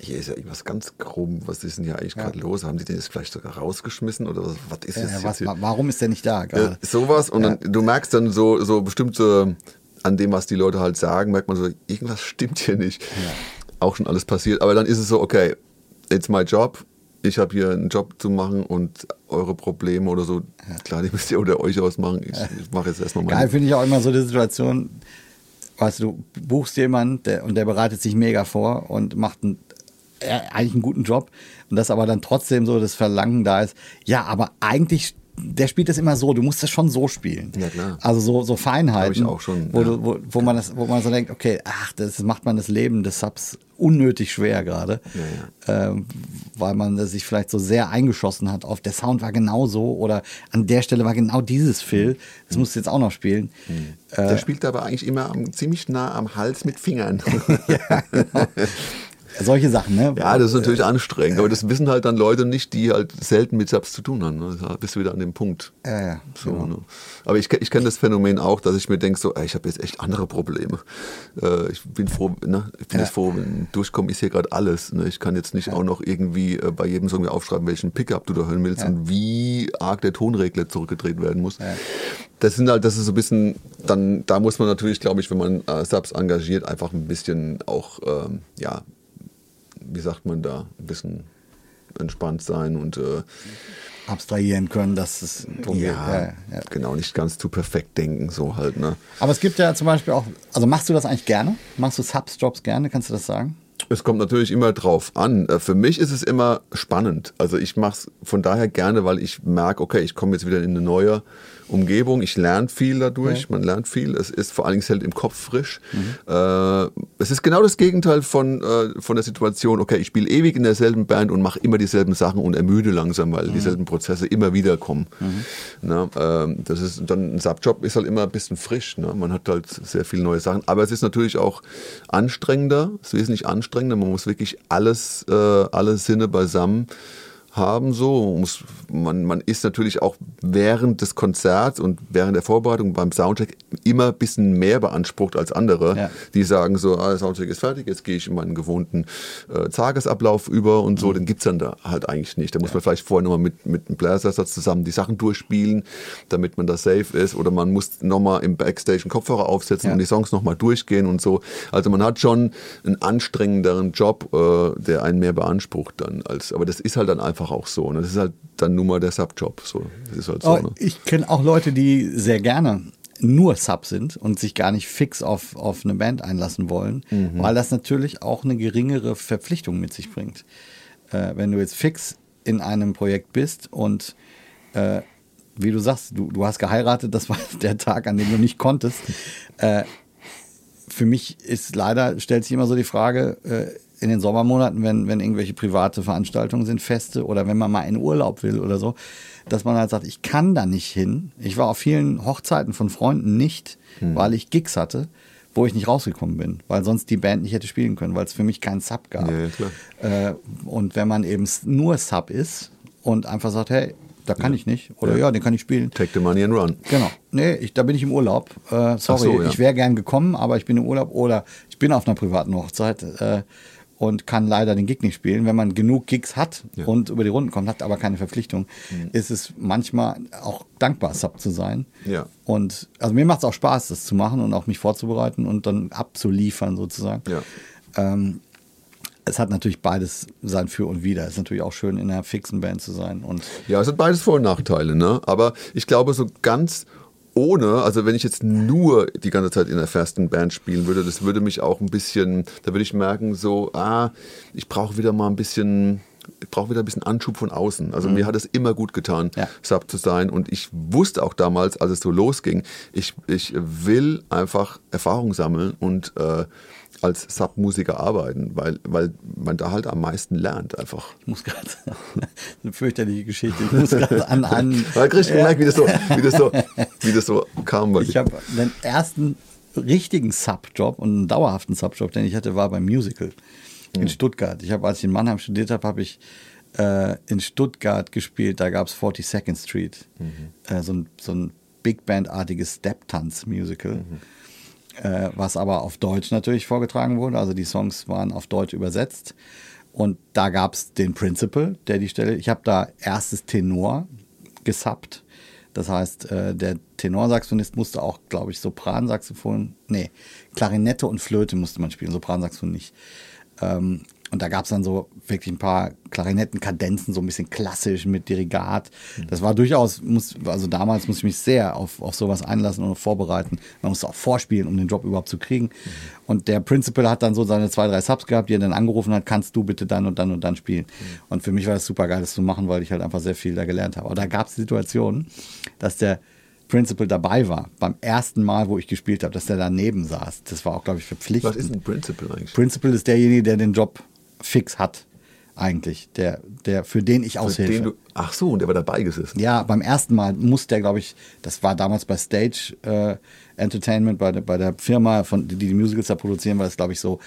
hier ist ja irgendwas ganz krumm, was ist denn hier eigentlich gerade los? Haben die den jetzt vielleicht sogar rausgeschmissen oder was, was ist äh, das was, wa- warum ist der nicht da Ja, gerade? sowas und Ja. dann, du merkst dann so, so bestimmte, an dem, was die Leute halt sagen, merkt man so, irgendwas stimmt hier nicht. Auch schon alles passiert. Aber dann ist es so, okay, it's my job. Ich habe hier einen Job zu machen und eure Probleme oder so, klar, die müsst ihr unter euch ausmachen. Ich, ich mache jetzt erstmal Geil meine. finde ich auch immer so die Situation, weißt du, du buchst jemanden der, und der bereitet sich mega vor und macht einen, äh, eigentlich einen guten Job und das aber dann trotzdem so das Verlangen da ist, ja, aber eigentlich, der spielt das immer so, du musst das schon so spielen. Ja, klar. Also so, so Feinheiten, schon, wo, ja. du, wo, wo, man das, wo man so denkt, okay, ach, das macht man das Leben des Subs unnötig schwer gerade, ähm, weil man sich vielleicht so sehr eingeschossen hat auf der Sound war genau so oder an der Stelle war genau dieses Fill, das musst du jetzt auch noch spielen. Der spielt aber eigentlich immer am, ziemlich nah am Hals mit Fingern. Solche Sachen, ne? Ja, das ist natürlich anstrengend, aber das wissen halt dann Leute nicht, die halt selten mit Subs zu tun haben. Ne? Da bist du wieder an dem Punkt. Ja, ja, So, genau. ne? Aber ich, ich kenne das Phänomen auch, dass ich mir denke, so, ey, ich habe jetzt echt andere Probleme. Äh, ich bin froh, ne? ich bin Ja. jetzt froh, wenn durchkommen ist hier gerade alles. Ne? Ich kann jetzt nicht auch noch irgendwie äh, bei jedem Song aufschreiben, welchen Pickup du da hören willst Ja. und wie arg der Tonregler zurückgedreht werden muss. Das sind halt, das ist so ein bisschen, dann, da muss man natürlich, glaube ich, wenn man äh, Subs engagiert, einfach ein bisschen auch, ähm, ja, wie sagt man da, ein bisschen entspannt sein und äh, abstrahieren können, dass es ja, Ja, ja. genau, nicht ganz zu perfekt denken, so halt, ne? Aber es gibt ja zum Beispiel auch, also machst du das eigentlich gerne? Machst du Subs-Jobs gerne? Kannst du das sagen? Es kommt natürlich immer drauf an. Äh, Für mich ist es immer spannend. Also ich mache es von daher gerne, weil ich merke, okay, ich komme jetzt wieder in eine neue Umgebung. Ich lerne viel dadurch. Ja. Man lernt viel. Es ist vor allen Dingen hält im Kopf frisch. Äh, es ist genau das Gegenteil von, äh, von der Situation, okay, ich spiele ewig in derselben Band und mache immer dieselben Sachen und ermüde langsam, weil dieselben Prozesse immer wieder kommen. Na, ähm, das ist dann ein Subjob ist halt immer ein bisschen frisch. Ne? Man hat halt sehr viele neue Sachen. Aber es ist natürlich auch anstrengender, es ist wesentlich anstrengender. Man muss wirklich alles, äh, alle Sinne beisammen haben so. Man Muss, man, man ist natürlich auch während des Konzerts und während der Vorbereitung beim Soundcheck immer ein bisschen mehr beansprucht als andere, Ja. die sagen so, ah, der Soundcheck ist fertig, jetzt gehe ich in meinen gewohnten äh, Tagesablauf über und so. Den gibt's dann da halt eigentlich nicht. Da muss man vielleicht vorher nochmal mit, mit einem Bläsersatz zusammen die Sachen durchspielen, damit man da safe ist. Oder man muss nochmal im Backstage einen Kopfhörer aufsetzen Ja. und die Songs nochmal durchgehen und so. Also man hat schon einen anstrengenderen Job, äh, der einen mehr beansprucht dann. Als, aber das ist halt dann einfach auch so. Ne? Das ist halt dann nur mal der Subjob. So. Das ist halt so. Oh, Ne? ich kenne auch Leute, die sehr gerne nur Sub sind und sich gar nicht fix auf, auf eine Band einlassen wollen, Mhm. weil das natürlich auch eine geringere Verpflichtung mit sich bringt. Äh, wenn du jetzt fix in einem Projekt bist und äh, wie du sagst, du, du hast geheiratet, das war der Tag, an dem du nicht konntest. Äh, für mich ist leider, stellt sich immer so die Frage, äh, in den Sommermonaten, wenn, wenn irgendwelche private Veranstaltungen sind, Feste oder wenn man mal in Urlaub will oder so, dass man halt sagt, ich kann da nicht hin. Ich war auf vielen Hochzeiten von Freunden nicht, hm. weil ich Gigs hatte, wo ich nicht rausgekommen bin, weil sonst die Band nicht hätte spielen können, weil es für mich keinen Sub gab. Ja, äh, und wenn man eben nur Sub ist und einfach sagt, hey, da kann ja. ich nicht. Oder ja. ja. den kann ich spielen. Take the money and run. Genau. Nee, ich, da bin ich im Urlaub. Äh, sorry, so, ja. ich wäre gern gekommen, aber ich bin im Urlaub oder ich bin auf einer privaten Hochzeit. Äh, und kann leider den Gig nicht spielen. Wenn man genug Gigs hat ja. und über die Runden kommt, hat aber keine Verpflichtung, mhm. ist es manchmal auch dankbar, Sub zu sein. Ja. Und also mir macht es auch Spaß, das zu machen und auch mich vorzubereiten und dann abzuliefern sozusagen. Ja. Ähm, es hat natürlich beides sein Für und Wider. Es ist natürlich auch schön, in einer fixen Band zu sein. Und ja, es hat beides Vor- und Nachteile. Ne? Aber ich glaube, so ganz ohne, also wenn ich jetzt nur die ganze Zeit in einer festen Band spielen würde, das würde mich auch ein bisschen, da würde ich merken, so, ah, ich brauche wieder mal ein bisschen, ich brauche wieder ein bisschen Anschub von außen. Also mhm. mir hat es immer gut getan, ja. Sub zu sein. Und ich wusste auch damals, als es so losging, ich, ich will einfach Erfahrung sammeln und äh, als Submusiker arbeiten, weil, weil man da halt am meisten lernt einfach. Ich muss gerade, eine fürchterliche Geschichte, ich muss gerade an... an da kriegst du gemerkt, wie das so, wie das so, wie das so kam. Bei ich habe den ersten richtigen Subjob und einen dauerhaften Subjob, den ich hatte, war beim Musical in mhm. Stuttgart. Ich habe, als ich in Mannheim studiert habe, habe ich äh, in Stuttgart gespielt, da gab es 42nd Street, mhm. äh, so ein, so ein Big Band-artiges Step-Tanz-Musical. Mhm äh, was aber auf Deutsch natürlich vorgetragen wurde. Also die Songs waren auf Deutsch übersetzt. Und da gab es den Principal, der die Stelle, ich habe da erstes Tenor gesappt. Das heißt, äh, der Tenorsaxophonist musste auch, glaube ich, Sopransaxophon, nee, Klarinette und Flöte musste man spielen, Sopransaxophon nicht. Ähm, und da gab es dann so wirklich ein paar Klarinettenkadenzen, so ein bisschen klassisch mit Dirigat. Das war durchaus, muss, also damals musste ich mich sehr auf, auf sowas einlassen und vorbereiten. Man musste auch vorspielen, um den Job überhaupt zu kriegen. Mhm. Und der Principal hat dann so seine zwei, drei Subs gehabt, die er dann angerufen hat, kannst du bitte dann und dann und dann spielen. Mhm. Und für mich war das super geil, das zu machen, weil ich halt einfach sehr viel da gelernt habe. Aber da gab es Situationen, dass der Principal dabei war, beim ersten Mal, wo ich gespielt habe, dass der daneben saß. Das war auch, glaube ich, verpflichtend. Was ist ein Principal eigentlich? Principal ist derjenige, der den Job fix hat eigentlich, der, der, für den ich aushelfe. Du, ach so, und der war dabei gesessen. Ja, beim ersten Mal musste der, glaube ich, das war damals bei Stage äh, Entertainment, bei, bei der Firma, von, die die Musicals da produzieren, war das, glaube ich, so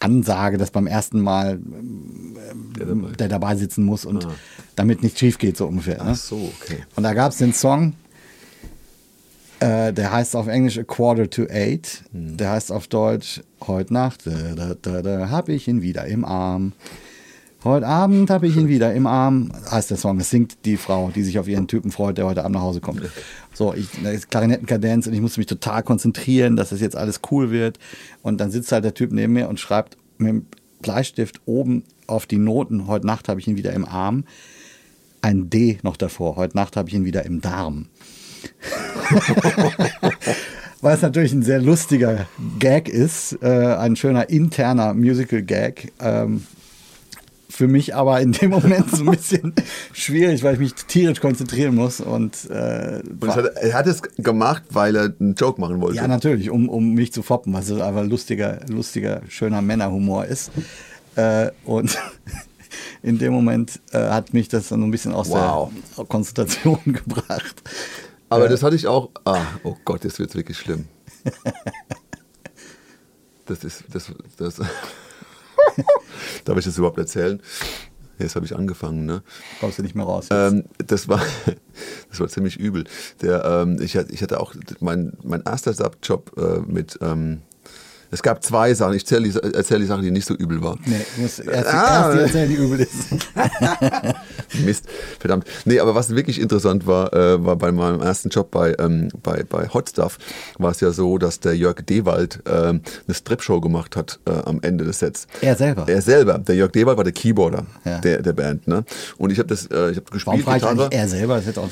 Ansage, dass beim ersten Mal äh, der, dabei. der, dabei. sitzen muss und ah. damit nicht schief geht, so ungefähr. Ne? Ach so, okay. Und da gab es den Song, äh, der heißt auf Englisch A Quarter to Eight. Hm. Der heißt auf Deutsch Heute Nacht, da, da, da, da habe ich ihn wieder im Arm. Heute Abend habe ich ihn wieder im Arm, heißt der Song. Es singt die Frau, die sich auf ihren Typen freut, der heute Abend nach Hause kommt. So, ich, ist Klarinettenkadenz und ich musste mich total konzentrieren, dass das jetzt alles cool wird. Und dann sitzt halt der Typ neben mir und schreibt mit dem Bleistift oben auf die Noten, heute Nacht habe ich ihn wieder im Arm, ein D noch davor, heute Nacht habe ich ihn wieder im Darm. Weil es natürlich ein sehr lustiger Gag ist, äh, ein schöner interner Musical-Gag. Ähm, für mich aber in dem Moment so ein bisschen schwierig, weil ich mich tierisch konzentrieren muss. Und, äh, und hat, er hat es gemacht, weil er einen Joke machen wollte. Ja, natürlich, um, um mich zu foppen, was es einfach lustiger, lustiger, schöner Männerhumor ist. Äh, und in dem Moment äh, hat mich das dann ein bisschen aus wow. der Konzentration gebracht. Aber ja. das hatte ich auch. Ah, oh Gott, jetzt wird es wirklich schlimm. Das ist. Das, das Darf ich das überhaupt erzählen? Jetzt habe ich angefangen, ne? Kommst du nicht mehr raus. Ähm, das, war, das war ziemlich übel. Der, ähm, ich, ich hatte auch mein, mein erster Subjob äh, mit. Ähm, es gab zwei Sachen. Ich erzähle die, erzähl die Sache, die nicht so übel war. Nee, du musst erst, ah, erst die erzählen, die übel ist. Mist, verdammt. Nee, aber was wirklich interessant war, äh, war bei meinem ersten Job bei, ähm, bei, bei Hot Stuff, war es ja so, dass der Jörg Dewald äh, eine Strip-Show gemacht hat äh, am Ende des Sets. Er selber? Er selber. Der Jörg Dewald war der Keyboarder ja. der, der Band. Ne? Und ich habe das äh, ich hab gespielt. Warum frage ich er selber? Das hätte auch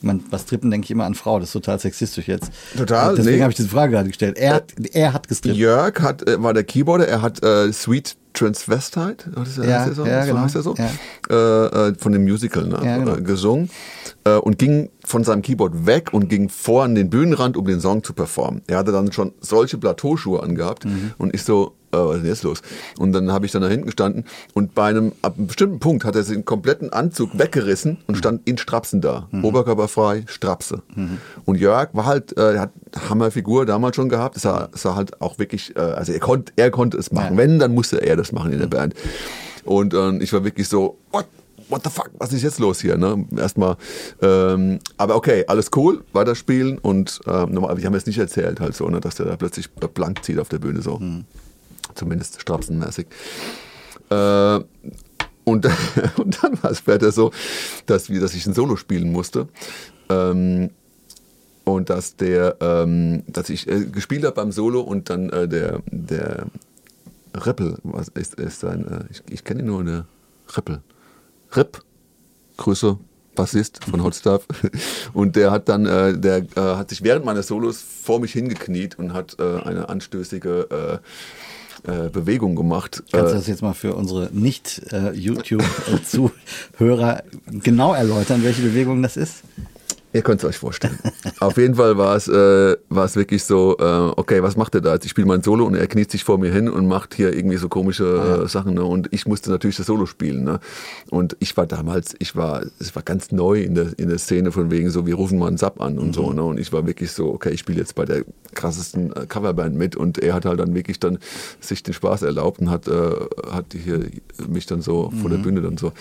man, was Strippen denke ich immer an Frau, das ist total sexistisch jetzt. Total. Deswegen nee. habe ich diese Frage gerade gestellt. Er, hat, er hat gestrippt. Jörg hat, äh, war der Keyboarder, er hat äh, Sweet Transvestite, das ja, heißt so? ja, genau. heißt er so? Ja. Äh, äh, von dem Musical ne? ja, genau. Äh, gesungen äh, und ging von seinem Keyboard weg und ging vor an den Bühnenrand, um den Song zu performen. Er hatte dann schon solche Plateauschuhe angehabt mhm. und ich so, äh, was ist denn jetzt los? Und dann habe ich dann da hinten gestanden und bei einem, ab einem bestimmten Punkt hat er den kompletten Anzug weggerissen und mhm. stand in Strapsen da. Mhm. Oberkörperfrei, Strapse. Mhm. Und Jörg war halt, äh, er hat Hammerfigur damals schon gehabt. Es sah, sah halt auch wirklich, äh, also er, konnt, er konnte es machen. Ja. Wenn, dann musste er das machen in der Band. Und äh, ich war wirklich so, what? What the fuck, was ist jetzt los hier? Ne? Erstmal, ähm, aber okay, alles cool, weiterspielen und ähm, nochmal, wir haben jetzt nicht erzählt, halt so, ne, dass der da plötzlich blank zieht auf der Bühne so. Mhm zumindest strapsenmäßig. Äh, und, und dann war es später so, dass, dass ich ein Solo spielen musste. Ähm, und dass der, ähm, dass ich äh, gespielt habe beim Solo und dann äh, der, der Rippel, was ist, ist ein, äh, ich, ich kenne ihn nur, der Rippel. Rip, Grüße, Bassist von Hot Stuff. Und der hat dann, äh, der äh, hat sich während meiner Solos vor mich hingekniet und hat äh, eine anstößige äh, Bewegung gemacht. Kannst du äh, das jetzt mal für unsere Nicht-YouTube-Zuhörer genau erläutern, welche Bewegung das ist? Ihr könnt es euch vorstellen. Auf jeden Fall war es, äh, wirklich so, äh, okay, was macht er da jetzt? Ich spiele mein Solo und er kniet sich vor mir hin und macht hier irgendwie so komische äh, ja. Sachen. Ne? Und ich musste natürlich das Solo spielen. Ne? Und ich war damals, ich war, es war ganz neu in der, in der Szene von wegen so, wir rufen mal einen Sub an und mhm. so. Ne? Und ich war wirklich so, okay, ich spiele jetzt bei der krassesten äh, Coverband mit. Und er hat halt dann wirklich dann sich den Spaß erlaubt und hat, äh, hat hier mich dann so mhm. vor der mhm. Bühne dann so.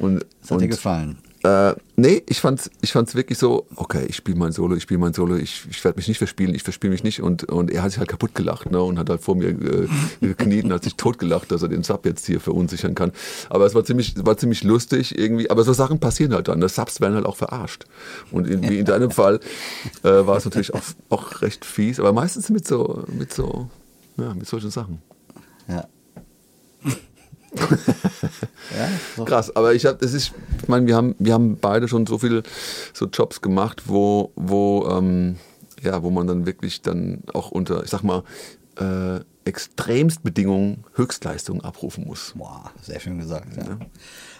Und, das hat und, dir gefallen? Äh, nee, ich fand's, ich fand's wirklich so, okay, ich spiele mein Solo, ich spiele mein Solo, ich, ich werde mich nicht verspielen, ich verspiele mich nicht. Und, und er hat sich halt kaputt gelacht ne, und hat halt vor mir äh, gekniet und hat sich totgelacht, dass er den Sub jetzt hier verunsichern kann. Aber es war ziemlich, war ziemlich lustig irgendwie. Aber so Sachen passieren halt dann. Ne? Subs werden halt auch verarscht. Und in, wie in deinem Fall äh, war es natürlich auch, auch recht fies, aber meistens mit so, mit so, ja, mit solchen Sachen. Ja. ja, Krass, aber ich habe, das ist, ich meine, wir haben, wir haben beide schon so viele so Jobs gemacht, wo, wo, ähm, ja, wo man dann wirklich dann auch unter, ich sag mal, äh, Extremstbedingungen Höchstleistungen abrufen muss. Boah, sehr schön gesagt. Ja. Ja.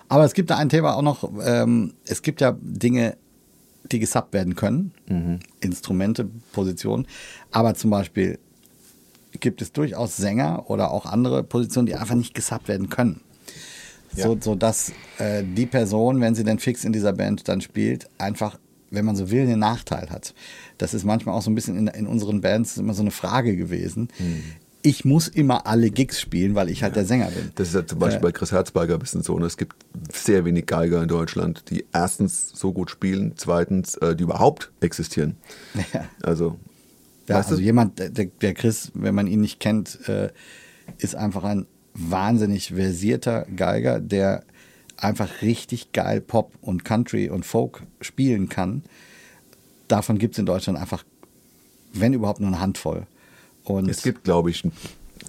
Aber es gibt da ein Thema auch noch, ähm, es gibt ja Dinge, die gesubbt werden können, mhm. Instrumente, Positionen, aber zum Beispiel gibt es durchaus Sänger oder auch andere Positionen, die einfach nicht gesubbt werden können. Ja. So, so dass äh, die Person, wenn sie dann fix in dieser Band dann spielt, einfach, wenn man so will, einen Nachteil hat. Das ist manchmal auch so ein bisschen in, in unseren Bands immer so eine Frage gewesen. Hm. Ich muss immer alle Gigs spielen, weil ich halt ja. der Sänger bin. Das ist ja zum Beispiel äh, bei Chris Herzberger ein bisschen so. Ne? Es gibt sehr wenig Geiger in Deutschland, die erstens so gut spielen, zweitens, äh, die überhaupt existieren. Ja. Also ja, weißt also jemand, der, der Chris, wenn man ihn nicht kennt, äh, ist einfach ein wahnsinnig versierter Geiger, der einfach richtig geil Pop und Country und Folk spielen kann. Davon gibt es in Deutschland einfach, wenn überhaupt, nur eine Handvoll. Und es gibt, glaube ich,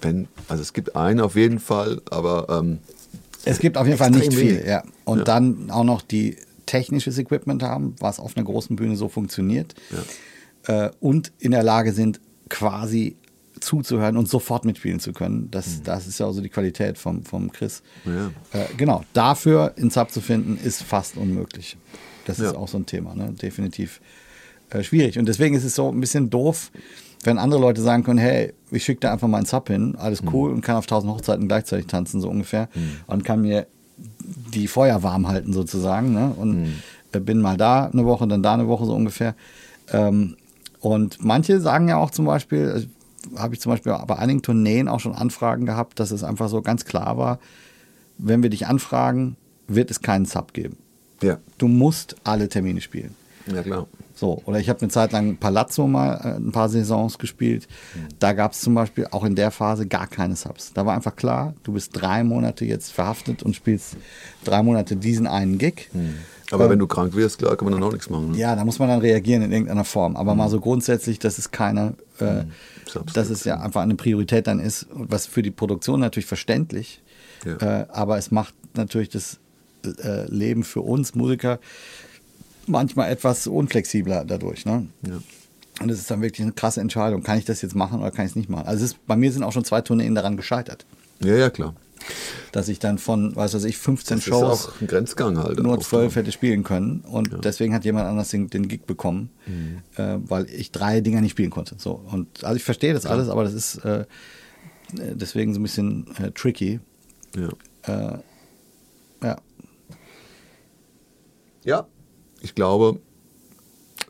wenn, also es gibt einen auf jeden Fall, aber ähm, es gibt auf jeden Fall nicht viel, ja. Und ja. dann auch noch die technisches Equipment haben, was auf einer großen Bühne so funktioniert. Ja äh, und in der Lage sind, quasi zuzuhören und sofort mitspielen zu können. Das, mhm. das ist ja auch so die Qualität vom, vom Chris. Ja. Äh, genau, dafür in Sub zu finden, ist fast unmöglich. Das ja. ist auch so ein Thema, ne? definitiv äh, schwierig. Und deswegen ist es so ein bisschen doof, wenn andere Leute sagen können, hey, ich schicke da einfach mal einen Sub hin, alles mhm. cool mhm. und kann auf tausend Hochzeiten gleichzeitig tanzen, so ungefähr. Mhm. Und kann mir die Feuer warm halten sozusagen. Ne? Und mhm. Äh, bin mal da eine Woche, dann da eine Woche so ungefähr. Ähm, und manche sagen ja auch zum Beispiel, habe ich zum Beispiel bei einigen Tourneen auch schon Anfragen gehabt, dass es einfach so ganz klar war, wenn wir dich anfragen, wird es keinen Sub geben. Ja. Du musst alle Termine spielen. Ja, klar. So, oder ich habe eine Zeit lang Palazzo mal äh, ein paar Saisons gespielt. Mhm. Da gab es zum Beispiel auch in der Phase gar keine Subs. Da war einfach klar, du bist drei Monate jetzt verhaftet und spielst drei Monate diesen einen Gig. Mhm. Aber ähm, wenn du krank wirst, klar, kann man dann auch nichts machen. Ne? Ja, da muss man dann reagieren in irgendeiner Form. Aber mhm. mal so grundsätzlich, dass es keine, äh, mhm. dass es ja einfach eine Priorität dann ist, was für die Produktion natürlich verständlich. Ja. Äh, aber es macht natürlich das äh, Leben für uns Musiker manchmal etwas unflexibler dadurch. Ne? Ja. Und es ist dann wirklich eine krasse Entscheidung. Kann ich das jetzt machen oder kann ich es nicht machen? Also ist, bei mir sind auch schon zwei Tourneen daran gescheitert. Ja, ja, klar. Dass ich dann von, weiß was ich, 15 Das ist Shows auch ein Grenzgang halt. nur auch. zwölf hätte spielen können und deswegen hat jemand anders den, den Gig bekommen, äh, weil ich drei Dinger nicht spielen konnte. So und also ich verstehe das alles, aber das ist äh, deswegen so ein bisschen äh, tricky. Ja. Äh, ja, ja, ich glaube,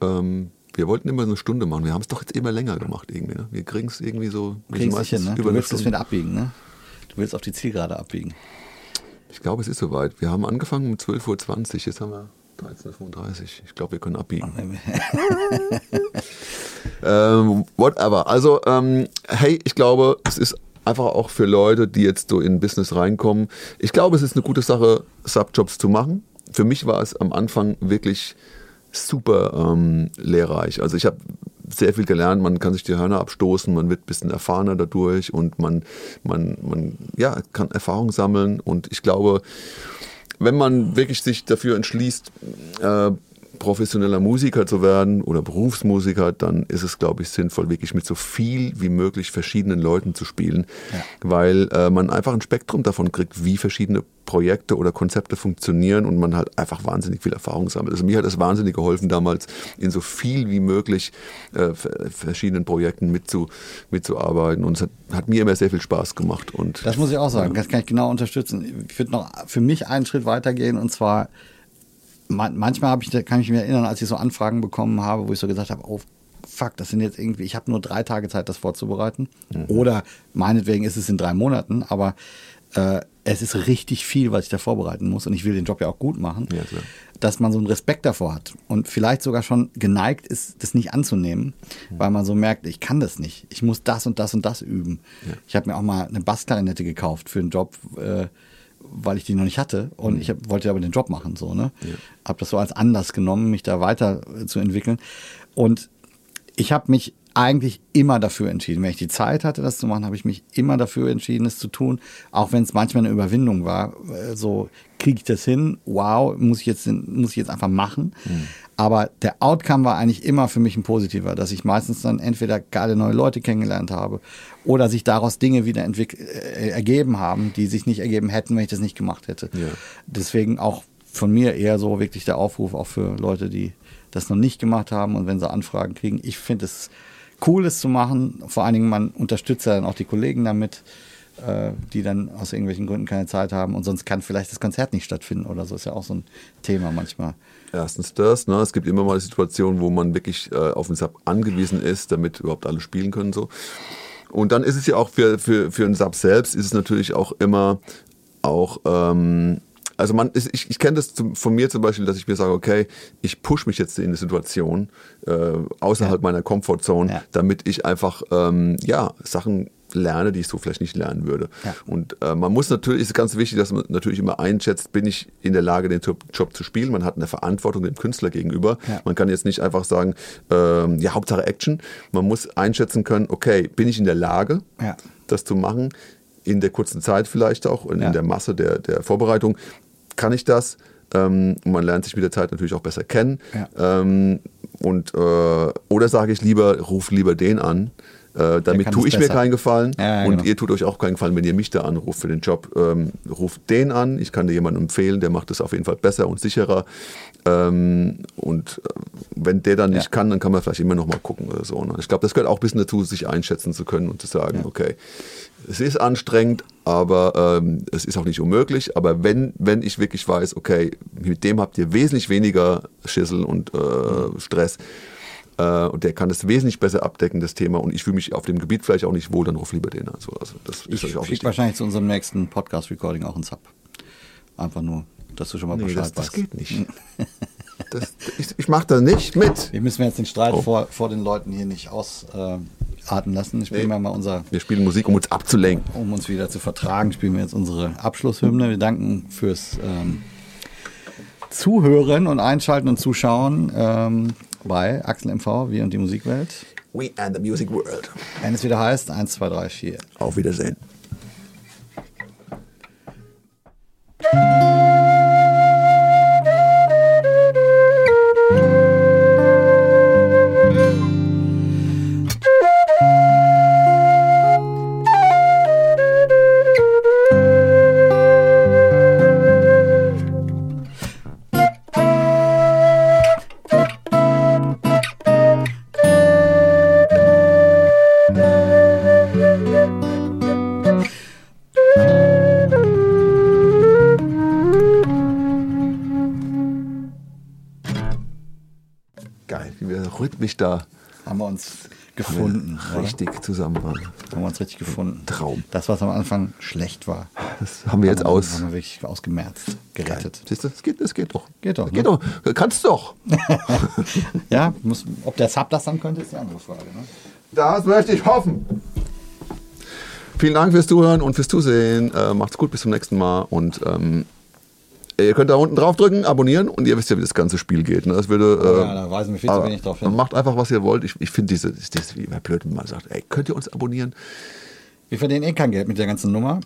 ähm, wir wollten immer so eine Stunde machen. Wir haben es doch jetzt immer länger gemacht irgendwie. Ne? Wir kriegen es irgendwie so. sind dich hin, ne? Du willst das Stunde. wieder abbiegen, ne? Du willst auf die Zielgerade abbiegen. Ich glaube, es ist soweit. Wir haben angefangen um 12.20 Uhr. Jetzt haben wir 13.35 Uhr. Ich glaube, wir können abbiegen. Ähm, whatever. Also, ähm, hey, ich glaube, es ist einfach auch für Leute, die jetzt so in Business reinkommen. Ich glaube, es ist eine gute Sache, Subjobs zu machen. Für mich war es am Anfang wirklich super ähm, lehrreich. Also ich habe sehr viel gelernt, man kann sich die Hörner abstoßen, man wird ein bisschen erfahrener dadurch und man, man, man ja, kann Erfahrung sammeln. Und ich glaube, wenn man wirklich sich dafür entschließt, äh, professioneller Musiker zu werden oder Berufsmusiker, dann ist es, glaube ich, sinnvoll, wirklich mit so viel wie möglich verschiedenen Leuten zu spielen, Ja. weil äh, man einfach ein Spektrum davon kriegt, wie verschiedene Projekte oder Konzepte funktionieren und man halt einfach wahnsinnig viel Erfahrung sammelt. Also mir hat es wahnsinnig geholfen, damals in so viel wie möglich äh, ver- verschiedenen Projekten mitzu, mitzuarbeiten und es hat, hat mir immer sehr viel Spaß gemacht. Und Das muss ich auch sagen, das kann ich genau unterstützen. Ich würde noch für mich einen Schritt weitergehen und zwar manchmal habe ich, kann ich mich erinnern, als ich so Anfragen bekommen habe, wo ich so gesagt habe, oh fuck, das sind jetzt irgendwie, ich habe nur drei Tage Zeit, das vorzubereiten. Oder meinetwegen ist es in drei Monaten, aber äh, es ist richtig viel, was ich da vorbereiten muss. Und ich will den Job ja auch gut machen, Ja, dass man so einen Respekt davor hat. Und vielleicht sogar schon geneigt ist, das nicht anzunehmen, weil man so merkt, ich kann das nicht, ich muss das und das und das üben. Ich habe mir auch mal eine Bassklarinette gekauft für einen Job, äh, weil ich die noch nicht hatte und ich hab, wollte aber den Job machen so ne, habe das so als Anlass genommen, mich da weiter äh, zu entwickeln und ich habe mich eigentlich immer dafür entschieden. Wenn ich die Zeit hatte, das zu machen, habe ich mich immer dafür entschieden, es zu tun. Auch wenn es manchmal eine Überwindung war. Äh, So, kriege ich das hin? Wow, muss ich jetzt, muss ich jetzt einfach machen. Aber der Outcome war eigentlich immer für mich ein positiver, dass ich meistens dann entweder geile neue Leute kennengelernt habe oder sich daraus Dinge wieder entwick- äh, ergeben haben, die sich nicht ergeben hätten, wenn ich das nicht gemacht hätte. Ja. Deswegen auch von mir eher so wirklich der Aufruf auch für Leute, die das noch nicht gemacht haben und wenn sie Anfragen kriegen. Ich finde es cool, es zu machen. Vor allen Dingen, man unterstützt ja dann auch die Kollegen damit, äh, die dann aus irgendwelchen Gründen keine Zeit haben und sonst kann vielleicht das Konzert nicht stattfinden oder so. Ist ja auch so ein Thema manchmal. Erstens das, ne? es gibt immer mal Situationen, wo man wirklich äh, auf den Sub angewiesen ist, damit überhaupt alle spielen können. So. Und dann ist es ja auch für, für, für einen Sub selbst, ist es natürlich auch immer auch, ähm, also man ist, ich, ich kenne das zum, von mir zum Beispiel, dass ich mir sage, okay, ich push mich jetzt in eine Situation äh, außerhalb Ja. meiner Comfortzone, Ja. damit ich einfach ähm, ja, Sachen lerne, die ich so vielleicht nicht lernen würde. Ja. Und äh, man muss natürlich, ist ganz wichtig, dass man natürlich immer einschätzt, bin ich in der Lage, den Job, zu spielen. Man hat eine Verantwortung dem Künstler gegenüber. Ja. Man kann jetzt nicht einfach sagen, ähm, ja, Hauptsache Action. Man muss einschätzen können, okay, bin ich in der Lage, Ja. das zu machen, in der kurzen Zeit vielleicht auch und in der Masse der, der Vorbereitung. Kann ich das? Ähm, man lernt sich mit der Zeit natürlich auch besser kennen. Ähm, und, äh, oder sage ich lieber, ruf lieber den an. Äh, damit tue ich mir besser. keinen Gefallen Ja, ja, und genau. ihr tut euch auch keinen Gefallen, wenn ihr mich da anruft für den Job. Ähm, ruft den an, ich kann dir jemanden empfehlen, der macht das auf jeden Fall besser und sicherer. Ähm, und äh, wenn der dann nicht Ja. kann, dann kann man vielleicht immer noch mal gucken oder so. Ne? Ich glaube, das gehört auch ein bisschen dazu, sich einschätzen zu können und zu sagen, okay, es ist anstrengend, aber ähm, es ist auch nicht unmöglich. Aber wenn, wenn ich wirklich weiß, okay, mit dem habt ihr wesentlich weniger Schissel und äh, Mhm. Stress, und der kann das wesentlich besser abdecken, das Thema, und ich fühle mich auf dem Gebiet vielleicht auch nicht wohl, dann ruf lieber den an. So, also das ist Ich natürlich auch wichtig. wahrscheinlich zu unserem nächsten Podcast-Recording auch einen Sub. Einfach nur, dass du schon mal Nee, Bescheid das, das weißt. geht nicht. Das, ich ich mache da nicht mit. Wir müssen jetzt den Streit Oh. vor, vor den Leuten hier nicht ausarten lassen. Spielen Nee. wir mal unser, Wir spielen Musik, um uns abzulenken. um uns wieder zu vertragen, spielen wir jetzt unsere Abschlusshymne. Wir danken fürs ähm, Zuhören und Einschalten und Zuschauen ähm, bei Axel MV, wir und die Musikwelt. We and the music world. Wenn es wieder heißt, 1, 2, 3, 4. Auf Wiedersehen. Wir rhythmisch da Haben wir uns gefunden. oder? richtig zusammen waren. Haben wir uns richtig gefunden. Traum. Das, was am Anfang schlecht war, Das haben wir jetzt haben, aus. haben wir wirklich ausgemerzt, gerettet. Siehst du, es geht, es geht doch. Geht doch, Es Geht ne? doch. Kannst doch. Ja, muss, ob der Sub das dann könnte, ist die andere Frage. Ne? Das möchte ich hoffen. Vielen Dank fürs Zuhören und fürs Zusehen. Äh, macht's gut, bis zum nächsten Mal. Und ähm, ihr könnt da unten drauf drücken, abonnieren und ihr wisst ja, wie das ganze Spiel geht. Ne? Das würde, Oh äh, ja, da weisen wir viel zu wenig drauf hin. Macht einfach, was ihr wollt. Ich, ich finde diese, das ist wie immer blöd, wenn man sagt, ey, könnt ihr uns abonnieren? Wir verdienen eh kein Geld mit der ganzen Nummer.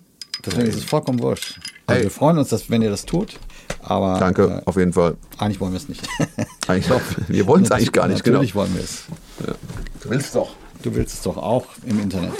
Deswegen ist es vollkommen wurscht. Also wir freuen uns, dass, wenn ihr das tut. Aber Danke, äh, auf jeden Fall. eigentlich wollen wir es nicht. Eigentlich, wir wollen es eigentlich gar nicht, genau. Natürlich wollen wir es. Du willst doch. Du willst es doch auch im Internet.